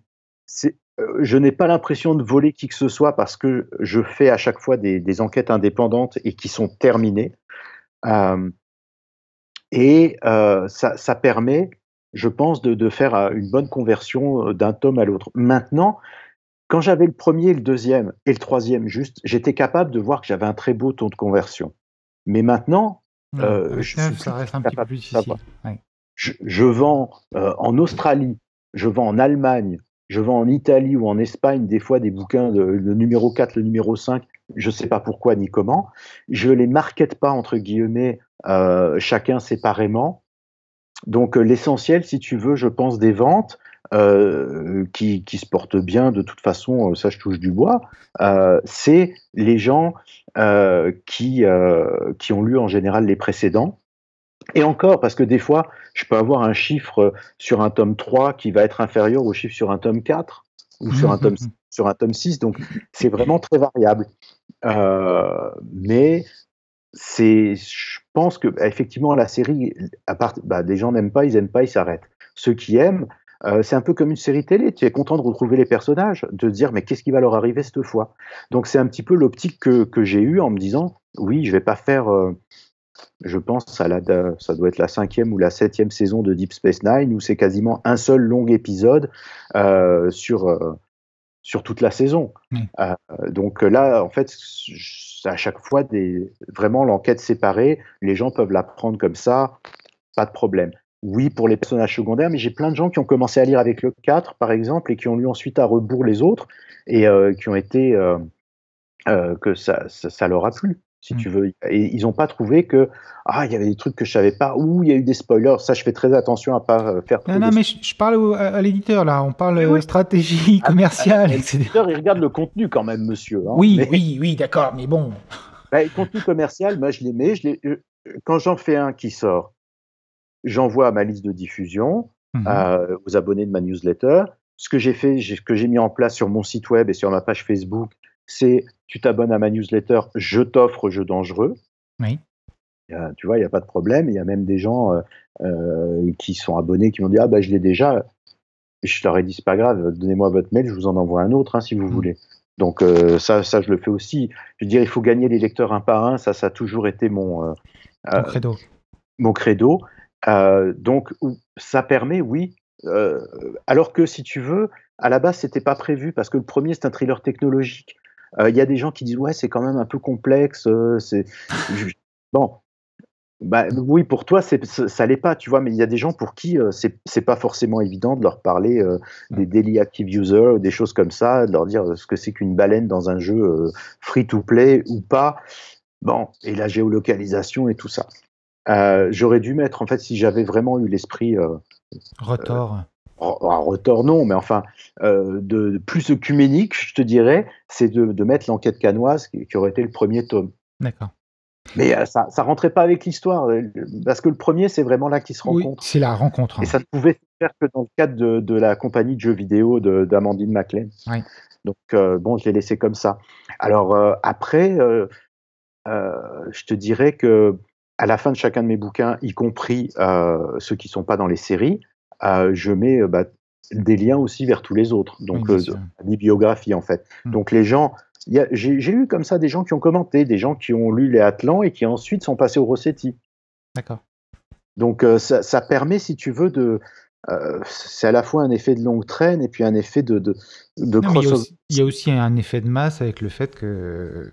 c'est je n'ai pas l'impression de voler qui que ce soit parce que je fais à chaque fois des, enquêtes indépendantes et qui sont terminées. Euh, et euh, ça, permet, je pense, de, faire une bonne conversion d'un tome à l'autre. Maintenant, quand j'avais le premier, le deuxième et le troisième juste, j'étais capable de voir que j'avais un très beau taux de conversion. Mais maintenant, je ça reste un petit peu plus difficile. Je, vends en Australie, je vends en Allemagne, je vends en Italie ou en Espagne des fois des bouquins de le numéro 4, le numéro 5, je ne sais pas pourquoi ni comment. Je les markete pas entre guillemets euh, chacun séparément. Donc euh, l'essentiel, si tu veux, je pense des ventes qui, qui, se portent bien, de toute façon, ça je touche du bois, c'est les gens qui, qui ont lu en général les précédents. Et encore, parce que des fois, je peux avoir un chiffre sur un tome 3 qui va être inférieur au chiffre sur un tome 4 ou sur un tome, sur un tome 6, donc c'est vraiment très variable. mais c'est, je pense que effectivement la série, à part, bah, des gens n'aiment pas, ils n'aiment pas, ils s'arrêtent. Ceux qui aiment, euh, c'est un peu comme une série télé. Tu es content de retrouver les personnages, de te dire mais qu'est-ce qui va leur arriver cette fois? Donc c'est un petit peu l'optique que, que j'ai eue en me disant oui, je vais pas faire. Euh, je pense à la, ça doit être la cinquième ou la septième saison de Deep Space Nine où c'est quasiment un seul long épisode euh, sur sur toute la saison. donc là, en fait, à chaque fois des, vraiment l'enquête séparée. Les gens peuvent la prendre comme ça, pas de problème. Oui, pour les personnages secondaires, mais j'ai plein de gens qui ont commencé à lire avec le 4, par exemple, et qui ont lu ensuite à rebours les autres, et euh, qui ont été. Euh, euh, que ça, ça, leur a plu, si mm. tu veux. Et ils n'ont pas trouvé que. Ah, il y avait des trucs que je savais pas, ou il y a eu des spoilers. Ça, je fais très attention à pas faire. Non, non, mais je, parle à, l'éditeur, là. On parle stratégie ah, commerciale, ah, etc. L'éditeur, il regarde le contenu quand même, monsieur. Hein, oui, oui, oui, d'accord, mais bon. Bah, contenu commercial, moi, je les mets. Je quand j'en fais un qui sort, j'envoie à ma liste de diffusion, mmh euh, aux abonnés de ma newsletter. Ce que j'ai fait, ce que j'ai mis en place sur mon site web et sur ma page Facebook, c'est tu t'abonnes à ma newsletter, je t'offre jeu dangereux. Oui. tu vois, il n'y a pas de problème. Il y a même des gens euh, euh, qui sont abonnés qui m'ont dit Ah, bah, je l'ai déjà. je leur ai dit C'est pas grave, donnez-moi votre mail, je vous en envoie un autre hein, si vous mmh. voulez. Donc, ça, ça, je le fais aussi. Je veux dire, il faut gagner les lecteurs un par un. Ça, ça a toujours été mon, credo. Mon credo. Euh, donc, ça permet, oui. Euh, alors que si tu veux, à la base, c'était pas prévu parce que le premier, c'est un thriller technologique. Euh, il y a des gens qui disent ouais, c'est quand même un peu complexe. c'est bon. Bah, oui, pour toi, ça l'est pas, tu vois, mais il y a des gens pour qui c'est pas forcément évident de leur parler des daily active users, des choses comme ça, de leur dire ce que c'est qu'une baleine dans un jeu free to play ou pas. Bon, et la géolocalisation et tout ça. Euh, j'aurais dû mettre, en fait, si j'avais vraiment eu l'esprit. Euh. Euh, un retort, non, mais enfin, de, plus œcuménique, je te dirais, c'est de, mettre l'enquête canoise qui, aurait été le premier tome. D'accord. Mais ça, ça rentrait pas avec l'histoire, parce que le premier, c'est vraiment là qu'ils se rencontrent. Oui, c'est la rencontre. Et ça ne pouvait se faire que dans le cadre de, la compagnie de jeux vidéo d'Amandine MacLean. Oui. Donc, bon, je l'ai laissé comme ça. Alors, après, je te dirais que à la fin de chacun de mes bouquins, y compris euh, ceux qui ne sont pas dans les séries, euh, je mets euh, bah, des liens aussi vers tous les autres, donc oui, la bibliographie en fait. Hmm. Donc les gens, j'ai eu comme ça des gens qui ont commenté, des gens qui ont lu les Atlants et qui ensuite sont passés au Rossetti. D'accord. Donc ça, permet, si tu veux, de, c'est à la fois un effet de longue traîne et puis un effet de, de, de il y a aussi un effet de masse avec le fait que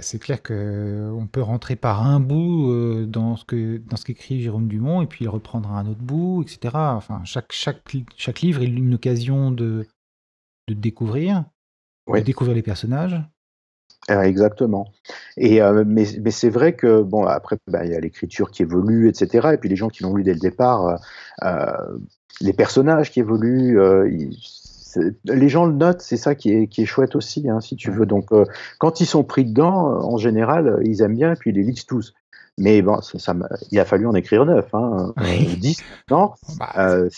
c'est clair qu'on peut rentrer par un bout euh, dans ce que dans ce qu'écrit Jérôme Dumont et puis reprendre un autre bout, etc. Enfin, chaque, chaque, chaque livre est une occasion de, de découvrir, de découvrir les personnages. Ah, exactement. Et euh, mais, mais c'est vrai que bon après bah, il y a l'écriture qui évolue, etc. Et puis les gens qui l'ont lu dès le départ, euh, les personnages qui évoluent, les gens le notent, c'est ça qui est, qui est chouette aussi, hein, si tu veux. Donc, euh, quand ils sont pris dedans, euh, en général, ils aiment bien et puis ils les lisent tous. Mais bon, ça, il a fallu en écrire neuf, hein, 10 non bah, euh,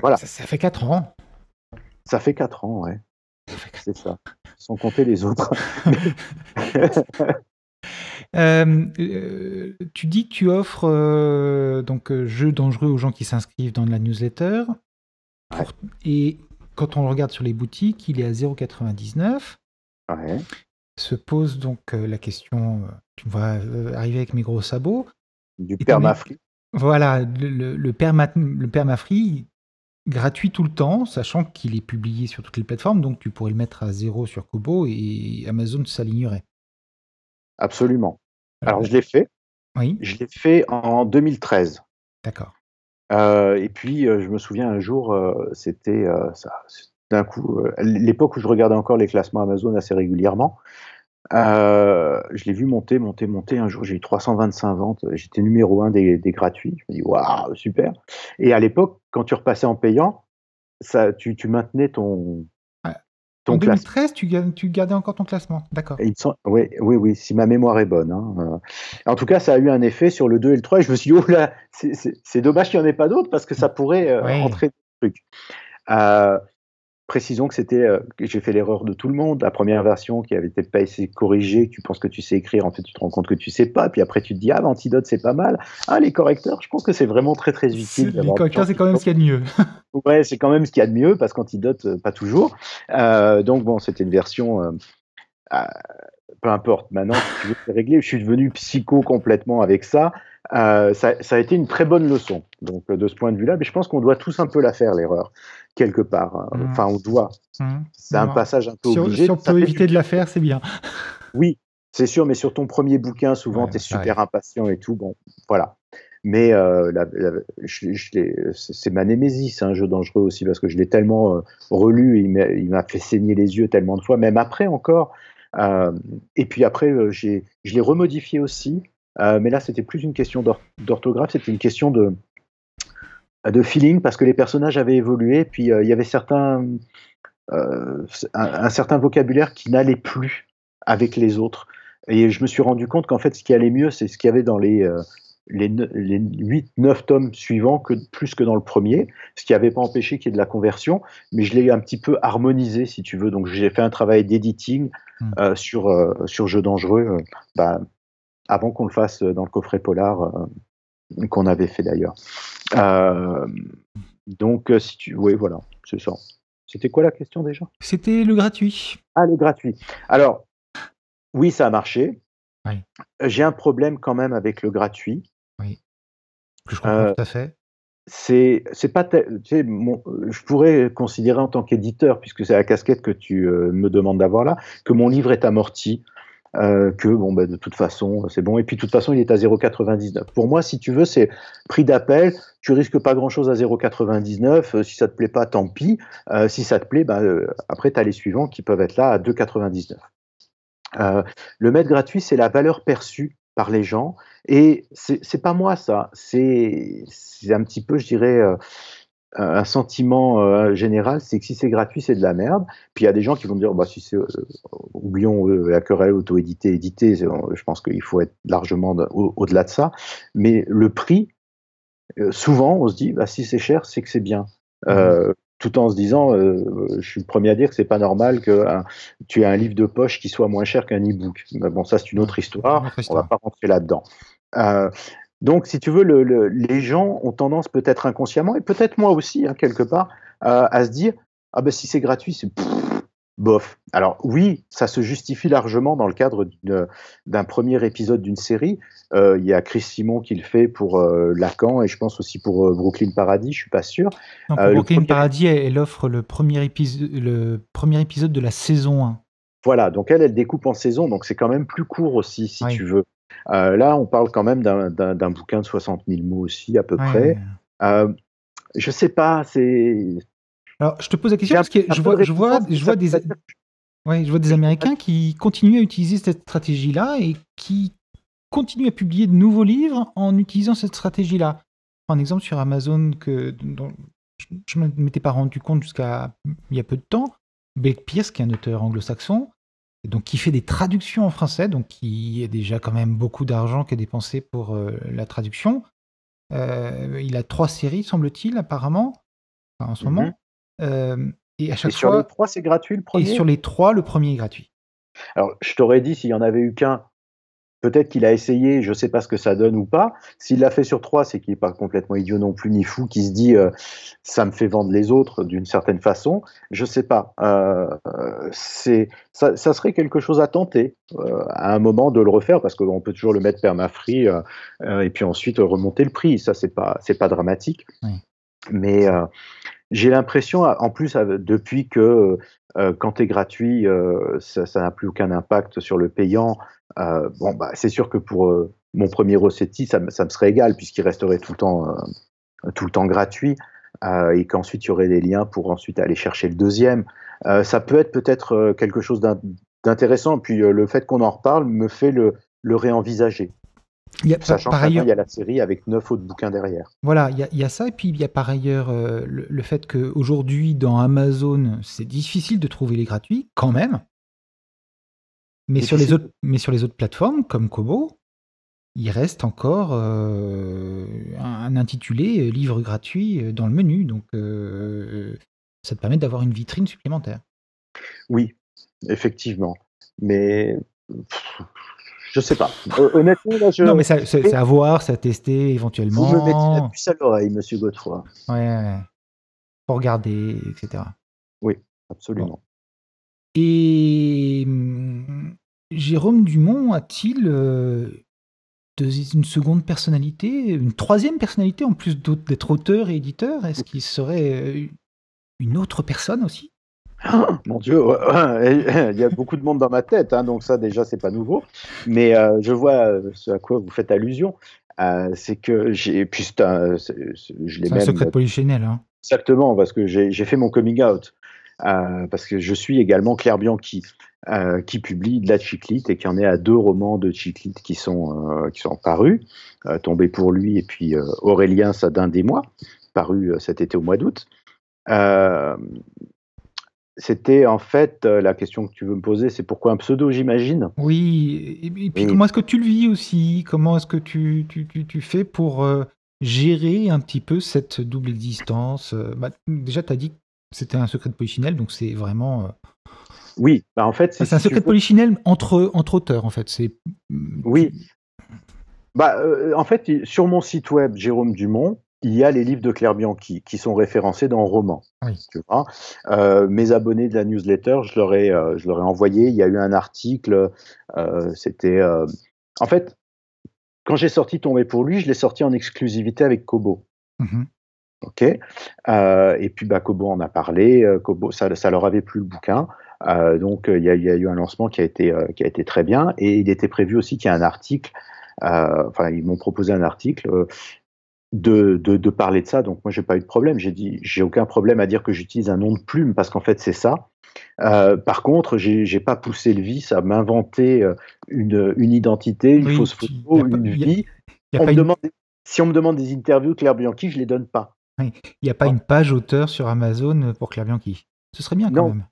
voilà. Ça, fait 4 ans. Ça fait 4 ans, ouais. C'est ça. Sans compter les autres. tu dis que tu offres donc jeux dangereux aux gens qui s'inscrivent dans la newsletter. Et quand on le regarde sur les boutiques, il est à 0,99. Ouais. Se pose donc euh, la question, euh, tu vas euh, arriver avec mes gros sabots. Du permafree. Voilà, le, le, permafree gratuit tout le temps, sachant qu'il est publié sur toutes les plateformes, donc tu pourrais le mettre à zéro sur Kobo et Amazon s'alignerait. D'un Alors je l'ai fait. Oui. Je l'ai fait en 2013. D'accord. Euh, et puis, euh, je me souviens un jour, euh, c'était d'un coup, l'époque où je regardais encore les classements Amazon assez régulièrement. je l'ai vu monter, monter, monter. Un jour, j'ai eu 325 ventes. J'étais numéro un des, gratuits. Je me dis, waouh, super. Et à l'époque, quand tu repassais en payant, ça, tu maintenais ton, en 2013, tu, tu, gardais encore ton classement, d'accord. Oui, oui, oui, si ma mémoire est bonne. Hein, euh. En tout cas, ça a eu un effet sur le 2 et le 3, et je me suis dit, oh là, c'est dommage qu'il n'y en ait pas d'autres, parce que ça pourrait euh, entrer dans le truc. Euh, Précisons que c'était, euh, j'ai fait l'erreur de tout le monde. La première version qui avait été pas essayé corrigée, tu penses que tu sais écrire, en fait, tu te rends compte que tu sais pas. Puis après, tu te dis, ah, l'antidote, c'est pas mal. Ah, les correcteurs, je pense que c'est vraiment très, très utile. Les correcteurs, c'est quand même ce qu'il y a de mieux. ouais, c'est quand même ce qu'il y a de mieux, parce qu'antidote, euh, pas toujours. Euh, donc, bon, c'était une version. peu importe, maintenant, si veux régler, je suis devenu psycho complètement avec ça. ça. ça. a été une très bonne leçon. Donc, de ce point de vue-là, mais je pense qu'on doit tous un peu la faire, l'erreur quelque part. Hein. Mmh. Enfin, on doit. Mmh. C'est un passage un peu obligé. Si on peut éviter de la faire, c'est bien. Oui, c'est sûr, mais sur ton premier bouquin, souvent, tu es super impatient et tout. Bon, voilà. Mais euh, c'est ma némésis, c'est un jeu dangereux aussi, parce que je l'ai tellement euh, relu, il m'a fait saigner les yeux tellement de fois, même après encore. Euh, et puis après, je l'ai remodifié aussi, mais là, c'était plus une question d'orthographe, c'était une question de, de feeling parce que les personnages avaient évolué, puis euh, il y avait certains, euh, un, certain vocabulaire qui n'allait plus avec les autres. Et je me suis rendu compte qu'en fait, ce qui allait mieux, c'est ce qu'il y avait dans les, euh, les, les 8-9 tomes suivants, que, plus que dans le premier, ce qui n'avait pas empêché qu'il y ait de la conversion, mais je l'ai un petit peu harmonisé, si tu veux. Donc j'ai fait un travail d'editing hmm. sur, sur Jeux dangereux, bah, avant qu'on le fasse dans le coffret polar qu'on avait fait d'ailleurs. Euh, donc, euh, si tu. Oui, voilà, c'est ça. C'était quoi la question déjà? C'était le gratuit. Ah, le gratuit. Alors, oui, ça a marché. J'ai un problème quand même avec le gratuit. Oui. Je comprends euh, tout à fait. C'est, c'est pas, tu sais, je pourrais considérer en tant qu'éditeur, puisque c'est la casquette que tu me demandes d'avoir là, que mon livre est amorti. Euh, que bon, bah, de toute façon, c'est bon. Et puis, de toute façon, il est à 0,99. Pour moi, si tu veux, c'est prix d'appel. Tu risques pas grand-chose à 0,99. Euh, si ça te plaît pas, tant pis. Euh, si ça te plaît, bah, après, tu as les suivants qui peuvent être là à 2,99. le maître gratuit, c'est la valeur perçue par les gens. Et c'est pas moi, ça. C'est un petit peu, je dirais un sentiment euh, général, c'est que si c'est gratuit, c'est de la merde. Puis il y a des gens qui vont me dire, bah, si c'est, euh, oublions euh, la querelle auto-édité, édité, je pense qu'il faut être largement au-delà de ça. Mais le prix, souvent, on se dit, bah, si c'est cher, c'est que c'est bien. Mmh. tout en se disant, je suis le premier à dire que c'est pas normal que tu aies un livre de poche qui soit moins cher qu'un e-book. bon, ça c'est une autre histoire. Autre histoire. On va pas rentrer là-dedans. Donc, si tu veux, les gens ont tendance peut-être inconsciemment, et peut-être moi aussi, hein, quelque part, à se dire Ah ben si c'est gratuit, c'est bof. Alors, oui, ça se justifie largement dans le cadre d'un premier épisode d'une série. Euh, il y a Chris Simon qui le fait pour euh, Lacan, et je pense aussi pour euh, Brooklyn Paradis, je suis pas sûr. pour Brooklyn Paradis, elle, offre premier, le premier épisode de la saison 1. Voilà, donc elle, elle découpe en saison, donc c'est quand même plus court aussi, si tu veux. Euh, là, on parle quand même d'un bouquin de 60 000 mots aussi, à peu près. Euh, je sais pas, c'est. Alors, je te pose la question parce que je vois, je vois, je vois des. je vois des Américains qui continuent à utiliser cette stratégie-là et qui continuent à publier de nouveaux livres en utilisant cette stratégie-là. Un exemple sur Amazon que dont je ne m'étais pas rendu compte jusqu'à il y a peu de temps. Blake Pierce, qui est un auteur anglo-saxon, donc qui fait des traductions en français, donc qui a déjà quand même beaucoup d'argent qui est dépensé pour euh, la traduction. Euh, il a trois séries, semble-t-il, apparemment, en ce moment. Mhm. Euh, et à chaque sur les trois, c'est gratuit le premier? Et sur les trois, le premier est gratuit. Alors, je t'aurais dit s'il y en avait eu qu'un, Peut-être qu'il a essayé, je ne sais pas ce que ça donne ou pas. S'il l'a fait sur trois, c'est qu'il n'est pas complètement idiot non plus, ni fou, qui se dit euh, ça me fait vendre les autres d'une certaine façon. Je ne sais pas. Euh, c'est, ça, serait quelque chose à tenter euh, à un moment de le refaire, parce qu'on peut toujours le mettre permafree et puis ensuite remonter le prix. Ça, c'est pas, c'est pas dramatique. Mais j'ai l'impression, en plus, depuis que quand tu es gratuit, ça n'a plus aucun impact sur le payant. Euh, bon, bah, c'est sûr que pour euh, mon premier Rossetti, ça, me serait égal puisqu'il resterait tout le temps, euh, tout le temps gratuit et qu'ensuite il y aurait des liens pour ensuite aller chercher le deuxième. ça peut être peut-être quelque chose d'intéressant. Puis le fait qu'on en reparle me fait le réenvisager. Il y a, Sachant par ailleurs, il y a la série avec neuf autres bouquins derrière. Voilà, il y a, il y a ça, et puis il y a par ailleurs euh, le, le, fait qu'aujourd'hui, dans Amazon, c'est difficile de trouver les gratuits, quand même. Mais sur, les autres, mais sur les autres plateformes, comme Kobo, il reste encore euh, un, intitulé euh, livre gratuit dans le menu. Donc, ça te permet d'avoir une vitrine supplémentaire. Oui, effectivement. Mais je sais pas. Honnêtement, là, je. Non, mais c'est à voir, c'est à tester éventuellement. Vous me mettez la puce à l'oreille, monsieur Godefroy. Ouais, Pour regarder, etc. Oui, absolument. Et hum, Jérôme Dumont a-t-il euh, une seconde personnalité, une troisième personnalité en plus d'être auteur et éditeur? Est-ce qu'il serait euh, une autre personne aussi? Mon Dieu, il y a beaucoup de monde dans ma tête, hein, donc ça déjà c'est pas nouveau. Mais euh, je vois euh, ce à quoi vous faites allusion, euh, c'est que j'ai, puis c'est un, je l'ai même. un secret polichinelle. Hein. Exactement, parce que j'ai fait mon coming out, parce que je suis également Claire Bianchi, qui publie de la chiclite et qui en est à deux romans de chiclite qui sont qui sont parus, Tombé pour lui et puis Aurélien Sadin des mois, paru cet été au mois d'août. C'était en fait euh, la question que tu veux me poser, c'est pourquoi un pseudo, j'imagine? Oui, et, puis comment est-ce que tu le vis aussi? Comment est-ce que tu, tu, tu, fais pour euh, gérer un petit peu cette double existence? Euh, bah, Déjà, tu as dit que c'était un secret de polichinelle, donc c'est vraiment. Oui, bah en fait. C'est un secret de polichinelle entre, entre auteurs, en fait. C'est. Oui. Bah, en fait, sur mon site web, Jérôme Dumont, il y a les livres de Claire Bianchi qui sont référencés dans Roman. Tu vois euh, mes abonnés de la newsletter, je leur ai, euh, je leur ai envoyé. Il y a eu un article. Euh, c'était. En fait, quand j'ai sorti Tombé pour lui, je l'ai sorti en exclusivité avec Kobo. Mm-hmm. Ok. et puis bah, Kobo en a parlé. Kobo, ça, ça leur avait plu le bouquin. donc il y, a, il y, a eu un lancement qui a été, qui a été très bien. Et il était prévu aussi qu'il y ait un article. enfin, ils m'ont proposé un article de, de, parler de ça. Donc moi, j'ai pas eu de problème. J'ai dit, j'ai aucun problème à dire que j'utilise un nom de plume parce qu'en fait, c'est ça. Euh, par contre, j'ai pas poussé le vice à m'inventer euh, une, une, identité, une fausse photo, une vie. si on me demande des interviews Claire Bianchi, je les donne pas. Il n'y a pas une page auteur sur Amazon pour Claire Bianchi. Ce serait bien quand même.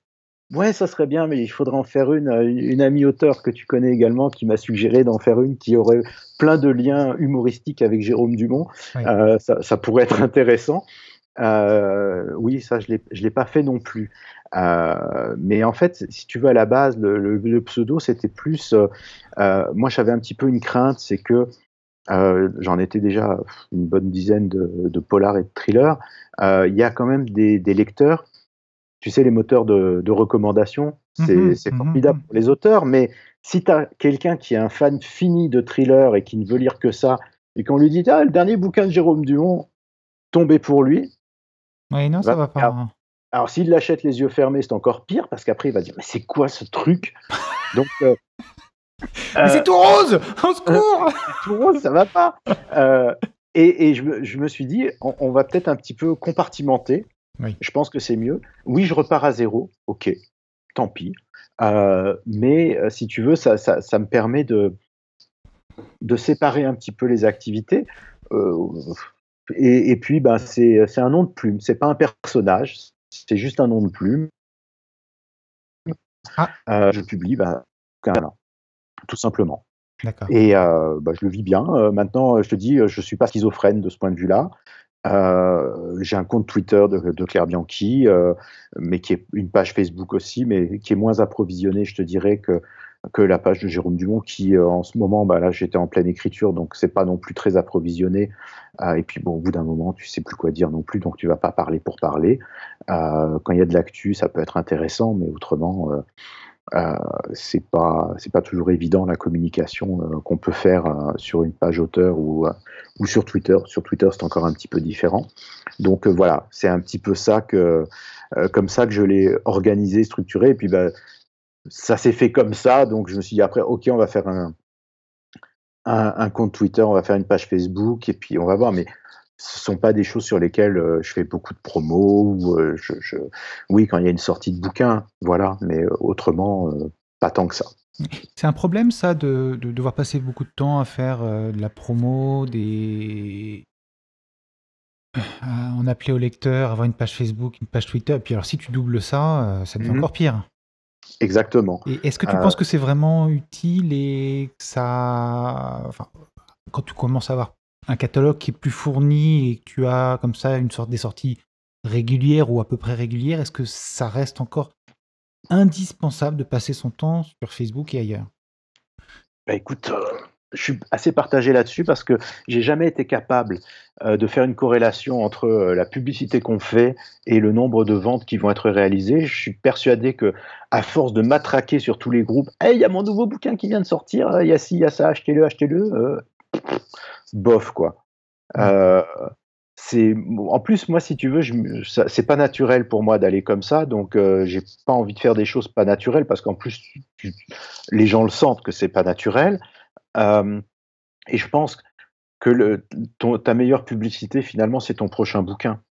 Ouais, ça serait bien, mais il faudrait en faire une. Euh, une amie auteur que tu connais également qui m'a suggéré d'en faire une qui aurait plein de liens humoristiques avec Jérôme Dumont. Euh, ça, pourrait être intéressant. Euh, oui, ça, je ne l'ai pas fait non plus. mais en fait, si tu veux, à la base, le, pseudo, c'était plus. moi, j'avais un petit peu une crainte, c'est que j'en étais déjà une bonne dizaine de, de polars et de thrillers. Il y a quand même des, des lecteurs tu sais, les moteurs de, recommandation, c'est mhm, mhm, formidable mhm. pour les auteurs, mais si tu as quelqu'un qui est un fan fini de thriller et qui ne veut lire que ça, et qu'on lui dit, ah, le dernier bouquin de Jérôme Dumont, tombé pour lui. Oui, non, ça va pas. Alors, s'il l'achète les yeux fermés, c'est encore pire, parce qu'après, il va dire, mais c'est quoi ce truc? Donc. Euh, mais c'est tout rose Au secours Tout rose, ça va pas euh, Et, je, me, suis dit, on va peut-être un petit peu compartimenter je pense que c'est mieux. Oui, je repars à zéro. Ok, tant pis. Euh, mais euh, si tu veux, ça, ça, me permet de, de séparer un petit peu les activités. Euh, et, puis, ben, c'est un nom de plume. C'est pas un personnage, c'est juste un nom de plume. Ah. je publie ben, tout simplement. Et ben, je le vis bien. maintenant, je te dis, je suis pas schizophrène de ce point de vue-là. Euh, j'ai un compte Twitter de, Claire Bianchi, euh, mais qui est une page Facebook aussi, mais qui est moins approvisionnée, je te dirais, que, que la page de Jérôme Dumont, qui euh, en ce moment, bah là, j'étais en pleine écriture, donc c'est pas non plus très approvisionné. et puis bon, au bout d'un moment, tu sais plus quoi dire non plus, donc tu vas pas parler pour parler. quand il y a de l'actu, ça peut être intéressant, mais autrement. Euh, c'est pas c'est pas toujours évident la communication euh, qu'on peut faire euh, sur une page auteur ou ou sur Twitter. Sur Twitter, c'est encore un petit peu différent. Donc voilà, c'est un petit peu ça que comme ça que je l'ai organisé, structuré. Et puis bah, ça s'est fait comme ça. Donc je me suis dit après, ok, on va faire un, un, un compte Twitter, on va faire une page Facebook et puis on va voir. Mais ce sont pas des choses sur lesquelles euh, je fais beaucoup de promos ou euh, je, oui quand il y a une sortie de bouquin voilà mais euh, autrement pas tant que ça C'est un problème ça de, devoir passer beaucoup de temps à faire de la promo, des... à en appeler au lecteur, avoir une page Facebook, une page Twitter, et puis alors si tu doubles ça, ça devient Mhm. encore pire. Exactement. Et est-ce que tu penses que c'est vraiment utile et que ça... Enfin, quand tu commences à avoir un catalogue qui est plus fourni et que tu as comme ça une sorte des sorties régulières ou à peu près régulières, est-ce que ça reste encore indispensable de passer son temps sur Facebook et ailleurs? Bah écoute, euh, je suis assez partagé là-dessus parce que j'ai jamais été capable euh, de faire une corrélation entre euh, la publicité qu'on fait et le nombre de ventes qui vont être réalisées. Je suis persuadé que à force de matraquer sur tous les groupes, hey, il y a mon nouveau bouquin qui vient de sortir, il y a ci, il y a ça, achetez-le, achetez-le, bof quoi. Euh, c'est en plus moi si tu veux c'est pas naturel pour moi d'aller comme ça donc euh, j'ai pas envie de faire des choses pas naturelles parce qu'en plus tu- les gens le sentent que c'est pas naturel Euh, et je pense que le, ton- ta meilleure publicité finalement c'est ton prochain bouquin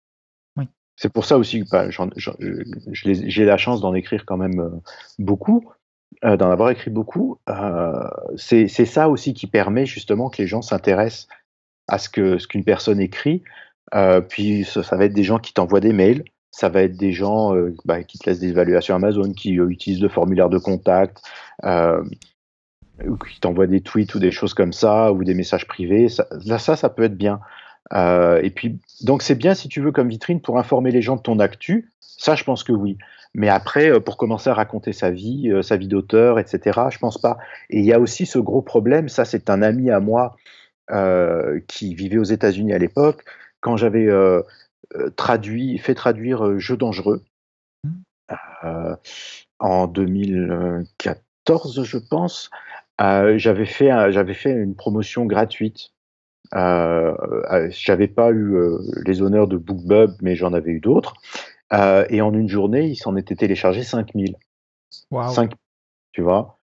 Oui. c'est pour ça aussi que bah, j'ai la chance d'en écrire quand même beaucoup euh, d'en avoir écrit beaucoup Euh, c'est ça aussi qui permet justement que les gens s'intéressent à ce que ce qu'une personne écrit. Euh, puis ça, va être des gens qui t'envoient des mails, ça va être des gens bah, qui te laissent des évaluations Amazon, qui utilisent le formulaire de contact, ou qui t'envoient des tweets ou des choses comme ça, ou des messages privés. Ça, là, ça, ça peut être bien. Et puis, donc c'est bien si tu veux comme vitrine pour informer les gens de ton actu. Ça, je pense que oui. Mais après, euh, pour commencer à raconter sa vie, euh, sa vie d'auteur, etc., je pense pas. Et il y a aussi ce gros problème. Ça, c'est un ami à moi euh, qui vivait aux États-Unis à l'époque, quand j'avais euh, traduit, fait traduire euh, Jeux dangereux euh, en 2014, je pense, j'avais fait, j'avais fait une promotion gratuite. Euh, euh, j'avais pas eu euh, les honneurs de BookBub, mais j'en avais eu d'autres. Euh, et en une journée, il s'en était téléchargé 5000. Waouh 5, tu vois.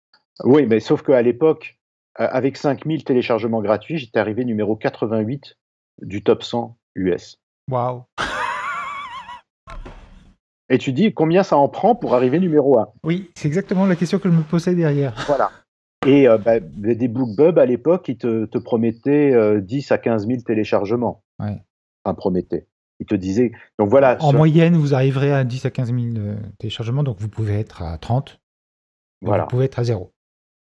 Oui, mais sauf qu'à l'époque, euh, avec 5000 téléchargements gratuits, j'étais arrivé numéro 88 du top 100 US. Waouh Et tu dis combien ça en prend pour arriver numéro 1 Oui, c'est exactement la question que je me posais derrière. Voilà. Et euh, bah, des BookBub à l'époque, ils te, te promettaient euh, 10 à 15 000 téléchargements. Ouais. Enfin, promettaient. Ils te disaient. Donc voilà. En ce- moyenne, vous arriverez à 10 à 15 000 euh, téléchargements, donc vous pouvez être à 30, mais Voilà. vous pouvez être à zéro.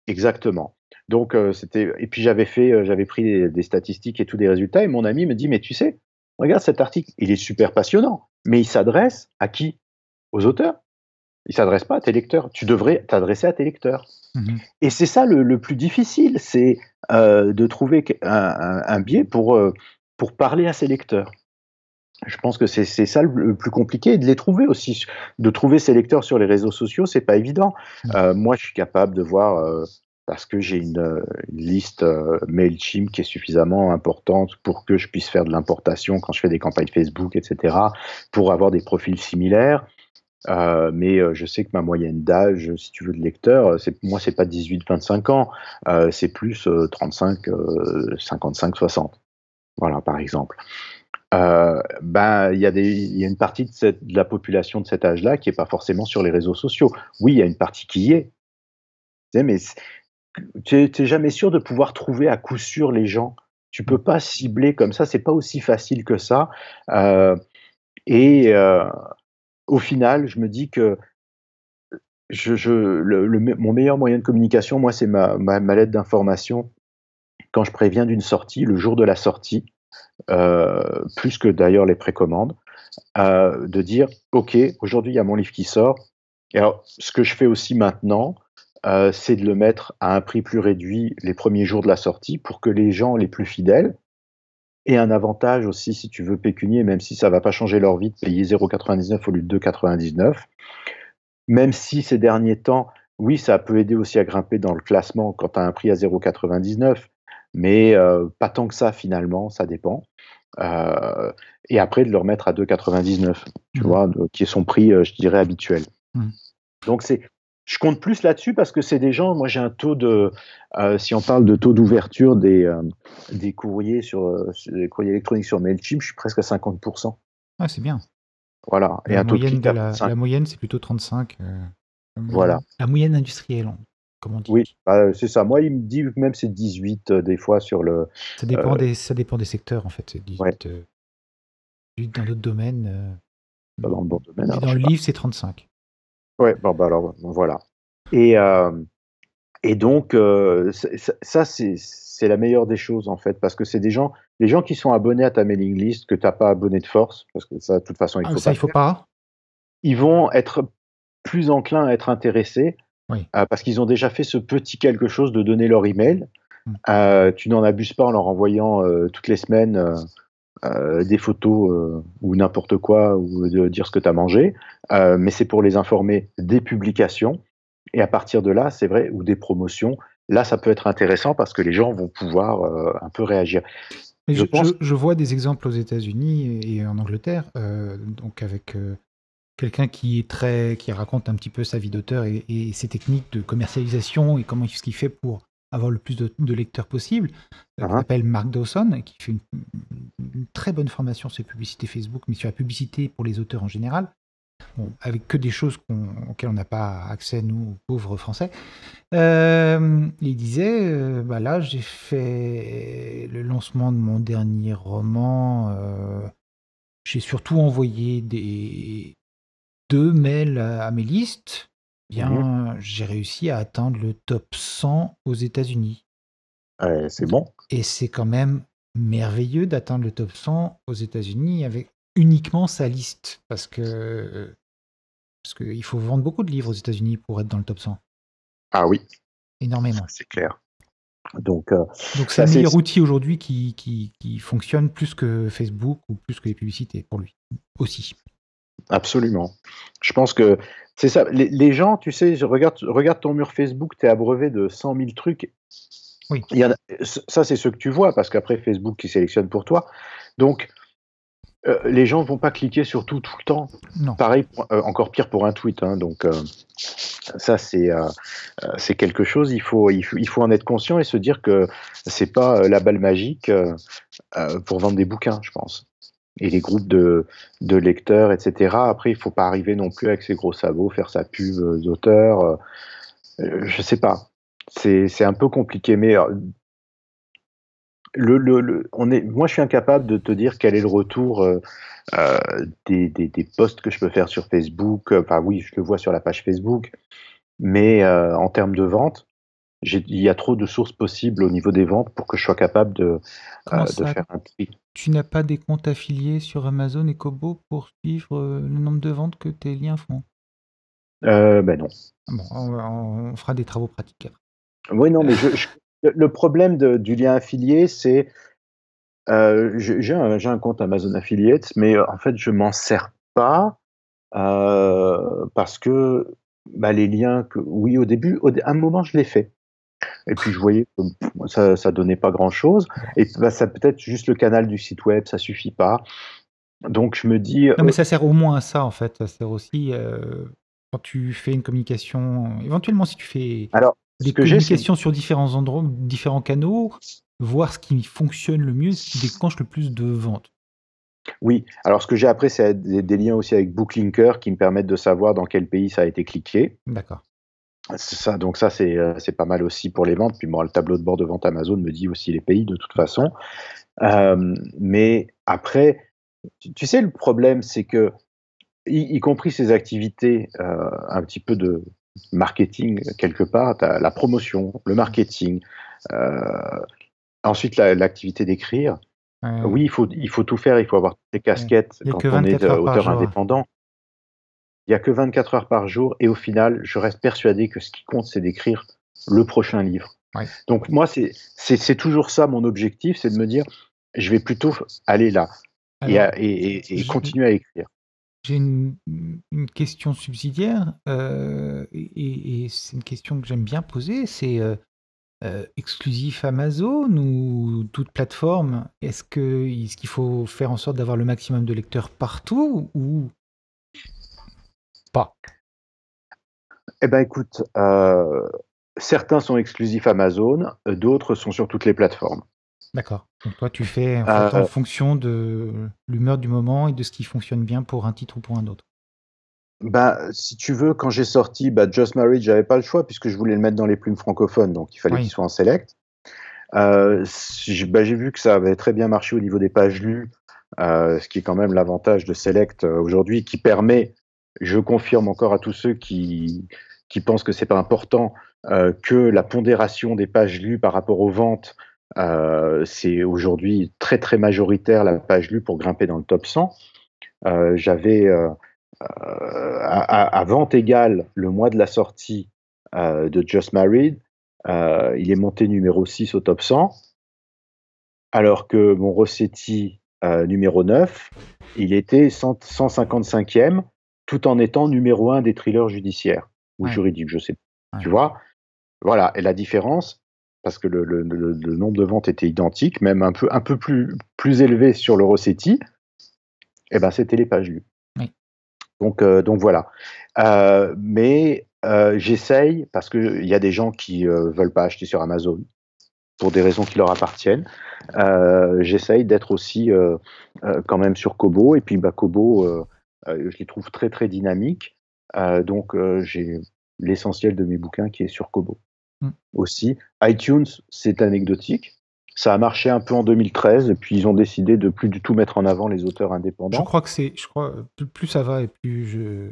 Exactement. Donc euh, c'était et puis j'avais fait euh, j'avais pris des, des statistiques et tous des résultats et mon ami me dit mais tu sais regarde cet article il est super passionnant mais il s'adresse à qui? Aux auteurs il s'adresse pas à tes lecteurs tu devrais t'adresser à tes lecteurs Mhm. et c'est ça le, le plus difficile c'est euh, de trouver un, un- un biais pour pour parler à ses lecteurs je pense que c'est ça le, plus compliqué de les trouver aussi de trouver ses lecteurs sur les réseaux sociaux c'est pas évident euh, moi, je suis capable de voir, euh, parce que j'ai une, euh, une liste euh, MailChimp qui est suffisamment importante pour que je puisse faire de l'importation quand je fais des campagnes Facebook, etc., pour avoir des profils similaires. Euh, mais euh, je sais que ma moyenne d'âge, si tu veux, de lecteur, c'est, moi, c'est pas 18-25 ans, euh, c'est plus euh, 35, euh, 55, 60. Voilà, par exemple. Euh, ben, il y, a y a une partie de, la population de cet âge-là qui est pas forcément sur les réseaux sociaux. Oui, il y a une partie qui y est. Tu mais tu n'es jamais sûr de pouvoir trouver à coup sûr les gens. Tu peux pas cibler comme ça, c'est pas aussi facile que ça. Euh, et euh, au final, je me dis que mon meilleur moyen de communication, moi, c'est ma, ma, lettre d'information quand je préviens d'une sortie, le jour de la sortie, plus que d'ailleurs les précommandes, euh, de dire OK, aujourd'hui il y a mon livre qui sort. Et alors, ce que je fais aussi maintenant, euh, c'est de le mettre à un prix plus réduit les premiers jours de la sortie pour que les gens les plus fidèles aient un avantage aussi, si tu veux, pécunier, même si ça va pas changer leur vie de payer 0,99 au lieu de 2,99. Même si ces derniers temps, oui, ça peut aider aussi à grimper dans le classement quand tu as un prix à 0,99, mais euh, pas tant que ça finalement, ça dépend. Euh, et après de le remettre à 2,99, tu Mhm. vois, de- qui est son prix, euh, je dirais, habituel. Mhm. Donc c'est, je compte plus là-dessus parce que c'est des gens, moi j'ai un taux de, si on parle de taux d'ouverture des, des courriers sur, sur- des courriers électroniques sur Mailchimp, je suis presque à 50%. Ah, c'est bien. Voilà. Et La un taux de moyenne, de la, 25. la moyenne, c'est plutôt 35. euh, la moyenne- Voilà. La moyenne industrielle. Comme on dit. Oui, bah, c'est ça. Moi, il me dit même c'est 18 euh, des fois sur le. Ça dépend, des, ça dépend des secteurs, en fait. C'est 18, dans d'autres domaines. Pas dans le bon domaine. dans le livre, c'est 35. Ouais, bon, bah alors voilà. Et, et donc, ça, c'est la meilleure des choses, en fait, parce que c'est des gens, les gens qui sont abonnés à ta mailing list, que tu n'as pas abonné de force, parce que ça, de toute façon, il ah, faut ça, pas. il faut pas. Ils vont être plus enclins à être intéressés, parce qu'ils ont déjà fait ce petit quelque chose de donner leur email. Mmh. tu n'en abuses pas en leur envoyant toutes les semaines euh, des photos euh, ou n'importe quoi, ou de dire ce que tu as mangé, euh, mais c'est pour les informer des publications. Et à partir de là, c'est vrai, ou des promotions, là, ça peut être intéressant parce que les gens vont pouvoir un peu réagir. je, pense... je, vois des exemples aux États-Unis et en Angleterre, donc avec quelqu'un qui est très, qui raconte un petit peu sa vie d'auteur et, et, ses techniques de commercialisation et comment ce qu'il fait pour avoir le plus de, lecteurs possible, euh, qui uh-huh. s'appelle Mark Dawson, qui fait une, très bonne formation sur les publicités Facebook, mais sur la publicité pour les auteurs en général. avec que des choses auxquelles on n'a pas accès, nous, pauvres Français. Euh, il disait, euh, bah là, j'ai fait le lancement de mon dernier roman. j'ai surtout envoyé des deux mails à mes listes bien, mmh j'ai réussi à atteindre le top 100 aux États-Unis. c'est bon. Et c'est quand même merveilleux d'atteindre le top 100 aux États-Unis avec uniquement sa liste. Parce que parce qu'il faut vendre beaucoup de livres aux États-Unis pour être dans le top 100. Ah oui. Énormément. C'est clair. Donc, euh, Donc c'est le meilleur outil aujourd'hui qui, qui, qui, fonctionne plus que Facebook ou plus que les publicités pour lui aussi. Absolument. Je pense que c'est ça. Les, gens, tu sais, regarde, regarde ton mur Facebook, tu es abreuvé de 100 000 trucs. Oui. Il y a, ça, c'est ce que tu vois, parce qu'après, Facebook qui sélectionne pour toi. Donc, euh, les gens ne vont pas cliquer sur tout tout le temps. Non. Pareil, euh, encore pire pour un tweet. Hein, donc, euh, ça, c'est c'est quelque chose. Il faut, il faut, il, faut, en être conscient et se dire que c'est pas la balle magique pour vendre des bouquins, je pense et les groupes de, de lecteurs, etc. Après, il faut pas arriver non plus avec ses gros sabots, faire sa pub d'auteur. Euh, euh, je sais pas. C'est un peu compliqué, mais euh, le, le, on est, moi, je suis incapable de te dire quel est le retour euh, des, des, des, posts que je peux faire sur Facebook. Enfin, oui, je le vois sur la page Facebook, mais en termes de vente, il y a trop de sources possibles au niveau des ventes pour que je sois capable de, de faire un tri. Tu n'as pas des comptes affiliés sur Amazon et Kobo pour suivre euh, le nombre de ventes que tes liens font? Euh, Ben non. Bon, on, fera des travaux pratiques Oui, non, mais le problème du lien affilié, c'est euh, j'ai un, compte Amazon Affiliate, mais en fait, je m'en sers pas parce que bah, les liens que, oui, au début, à un moment, je l'ai fait. Et puis je voyais que ça, ça donnait pas grand chose. Et bah, ça peut-être juste le canal du site web, ça suffit pas. Donc je me dis. Non, mais euh ça sert au moins à ça en fait. Ça sert aussi euh, quand tu fais une communication. Éventuellement, si tu fais Alors, des communications sur différents endroits, différents canaux, voir ce qui fonctionne le mieux, ce qui déclenche le plus de ventes. Oui, alors ce que j'ai après, c'est des, des, liens aussi avec Booklinker qui me permettent de savoir dans quel pays ça a été cliqué. D'accord. Ça, donc ça, euh, c'est pas mal aussi pour les ventes. Puis moi, le tableau de bord de vente Amazon me dit aussi les pays de toute façon. Euh, mais après, tu, sais, le problème, c'est que, y, compris ces activités euh, un petit peu de marketing quelque part, as la promotion, le marketing, ensuite l'activité d'écrire. Oui, il faut, il faut tout faire, il faut avoir des casquettes quand on est auteur indépendant. Il n'y a que 24 heures par jour et au final, je reste persuadé que ce qui compte, c'est d'écrire le prochain livre. Donc moi, c'est toujours ça mon objectif, c'est de me dire, je vais plutôt aller là et, continuer à écrire. J'ai une, question subsidiaire euh, et, c'est une question que j'aime bien poser, c'est euh, euh, exclusif Amazon ou toute plateforme? Est-ce qu'il faut faire en sorte d'avoir le maximum de lecteurs partout ou Eh ben écoute, euh, certains sont exclusifs Amazon, euh, d'autres sont sur toutes les plateformes. D'accord. Donc toi, tu fais en, euh, fonction de l'humeur du moment et de ce qui fonctionne bien pour un titre ou pour un autre. bah, si tu veux, quand j'ai sorti bah, Just Married, j'avais pas le choix puisque je voulais le mettre dans les plumes francophones, donc il fallait qu'il soit en select. Euh, bah, j'ai vu que ça avait très bien marché au niveau des pages lues, euh, ce qui est quand même l'avantage de Select aujourd'hui, qui permet, je confirme encore à tous ceux qui, qui pensent que c'est pas important, que la pondération des pages lues par rapport aux ventes, c'est aujourd'hui très très majoritaire la page lue pour grimper dans le top 100. J'avais à, vente égale le mois de la sortie de Just Married, il est monté numéro 6 au top 100, alors que mon Rossetti numéro 9, il était 155e, tout en étant numéro 1 des thrillers judiciaires ou juridiques, je sais pas. Tu vois? Voilà, et la différence, parce que le, nombre de ventes était identique, même un peu, un peu plus, plus élevé sur le Rossetti, eh ben, c'était les pages lues. Donc, euh, donc voilà. Euh, mais euh, j'essaye, parce qu'il y a des gens qui ne veulent pas acheter sur Amazon, pour des raisons qui leur appartiennent. J'essaye d'être aussi quand même sur Kobo. Et puis bah, Kobo, je les trouve très très dynamiques. donc j'ai l'essentiel de mes bouquins qui est sur Kobo. Mm. Aussi, iTunes, c'est anecdotique. Ça a marché un peu en 2013, et puis ils ont décidé de plus du tout mettre en avant les auteurs indépendants. Je crois que c'est, je crois, plus, ça va et plus je,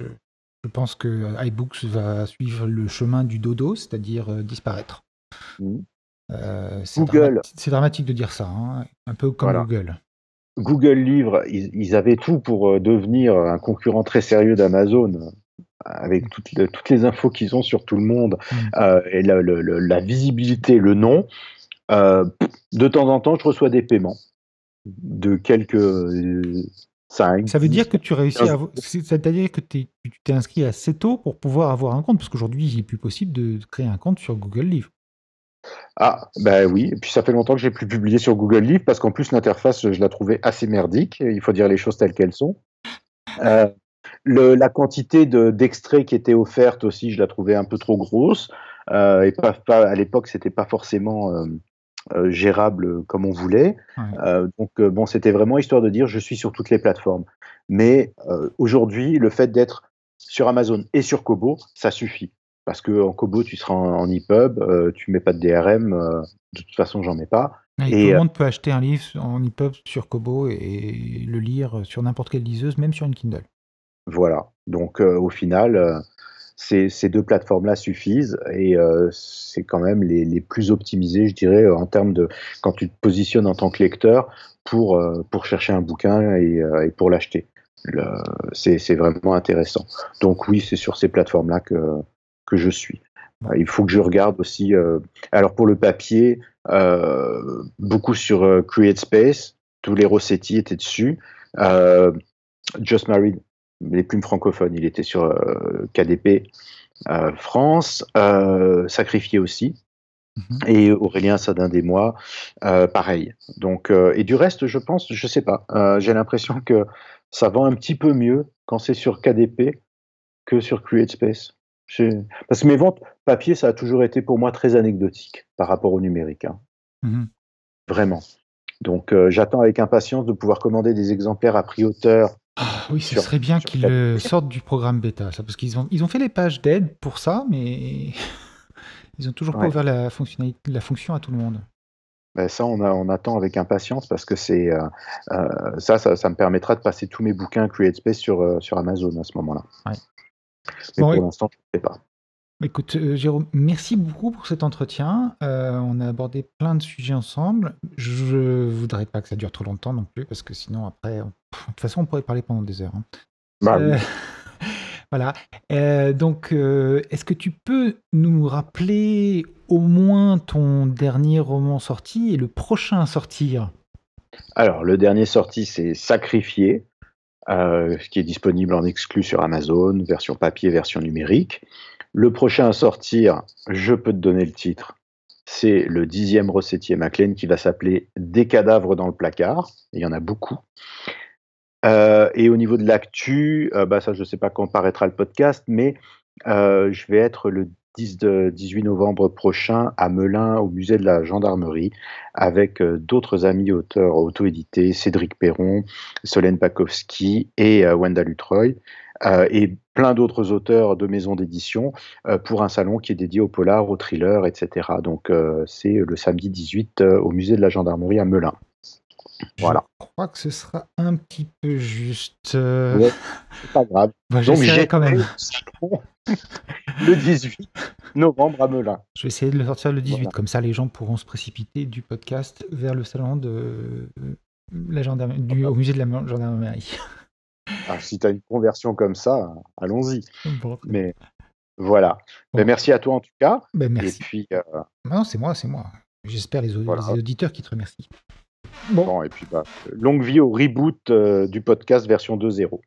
je, pense que iBooks va suivre le chemin du dodo, c'est-à-dire euh, disparaître. Mm. Euh, Google. c'est dramatique de dire ça, hein, un peu comme Google. Google Livres, ils, avaient tout pour euh, devenir un concurrent très sérieux d'Amazon avec toutes, toutes, les infos qu'ils ont sur tout le monde mm. et la, la, visibilité, le nom. Euh, de temps en temps, je reçois des paiements de quelques 5. Euh, Ça veut dire que tu réussis à. C'est-à-dire que tu t'es inscrit assez tôt pour pouvoir avoir un compte, parce qu'aujourd'hui, il n'est plus possible de créer un compte sur Google Livre. Ah, ben oui, et puis ça fait longtemps que j'ai plus publié sur Google Livre, parce qu'en plus, l'interface, je la trouvais assez merdique, il faut dire les choses telles qu'elles sont. Euh, la quantité d'extraits qui était offerte aussi, je la trouvais un peu trop grosse. et pas, à l'époque, c'était pas forcément euh, gérable comme on voulait. Euh, donc euh, bon, c'était vraiment histoire de dire je suis sur toutes les plateformes. Mais aujourd'hui, le fait d'être sur Amazon et sur Kobo, ça suffit. Parce que en Kobo, tu seras en, EPUB, tu mets pas de DRM, de toute façon, j'en mets pas. Et, tout le monde peut acheter un livre en EPUB sur Kobo et, le lire sur n'importe quelle liseuse, même sur une Kindle. Voilà. Donc au final, ces, deux plateformes-là suffisent et euh, c'est quand même les, plus optimisées, je dirais, en termes de quand tu te positionnes en tant que lecteur pour, euh, pour chercher un bouquin et, euh, pour l'acheter. C'est vraiment intéressant. Donc oui, c'est sur ces plateformes-là que, que je suis. Il faut que je regarde aussi. alors pour le papier, beaucoup sur CreateSpace, tous les Rossetti étaient dessus. Just Married les plumes francophones. Il était sur euh, KDP euh, France, euh, Sacrifié aussi. Mhm. Et Aurélien Sadin des Mois, pareil. Donc, et du reste, je pense, je sais pas. J'ai l'impression que ça vend un petit peu mieux quand c'est sur KDP que sur CreateSpace. Parce que mes ventes papier, ça a toujours été pour moi très anecdotique par rapport au numérique. Hein. Mhm. Vraiment. Donc j'attends avec impatience de pouvoir commander des exemplaires à prix auteur ah, oui, ce serait bien qu'ils sortent du programme bêta, ça, parce qu'ils ont, ils ont fait les pages d'aide pour ça, mais ils ont toujours pas ouvert la, fonctionnalité, la fonction à tout le monde. Ben ça, on, a, on, attend avec impatience parce que c'est euh, euh, ça, ça, me permettra de passer tous mes bouquins CreateSpace sur, euh, sur Amazon à ce moment-là. Mais pour l'instant, je ne sais pas. Écoute, euh, Jérôme, merci beaucoup pour cet entretien. Euh, on a abordé plein de sujets ensemble. Je voudrais pas que ça dure trop longtemps non plus, parce que sinon, après, de toute façon, on pourrait parler pendant des heures. Hein. Bah euh, voilà. donc, est-ce que tu peux nous rappeler au moins ton dernier roman sorti et le prochain à sortir? Alors, le dernier sorti, c'est Sacrifié, qui est disponible en exclu sur Amazon, version papier, version numérique. Le prochain à sortir, je peux te donner le titre. C'est le dixième Rossettier Maclean qui va s'appeler Des cadavres dans le placard. Il y en a beaucoup. Euh, et au niveau de l'actu, euh, bah ça, je ne sais pas quand paraîtra le podcast, mais euh, je vais être le 10 18 novembre prochain à Melun, au musée de la gendarmerie, avec d'autres amis auteurs auto-édités, Cédric Perron, Solène Pakowski et Wenda Lutroy. euh, et plein d'autres auteurs de maisons d'édition euh, pour un salon qui est dédié au polar, au thriller, etc. Donc c'est le samedi 18 au musée de la gendarmerie à Melun. Voilà. Je crois que ce sera un petit peu juste. c'est pas grave. Bah, Donc j'ai quand même. le 18 novembre à Melun. Je vais essayer de le sortir le 18, comme ça les gens pourront se précipiter du podcast vers le salon de la gendarmerie, du, au musée de la gendarmerie. Ah, si tu as une conversion comme ça, allons-y. Mais voilà. Ben, merci à toi en tout cas. Ben, merci. Et puis, euh, Non, c'est moi, c'est moi. J'espère les, auditeurs qui te remercient. Bon. et puis bah, longue vie au reboot euh, du podcast version 2.0.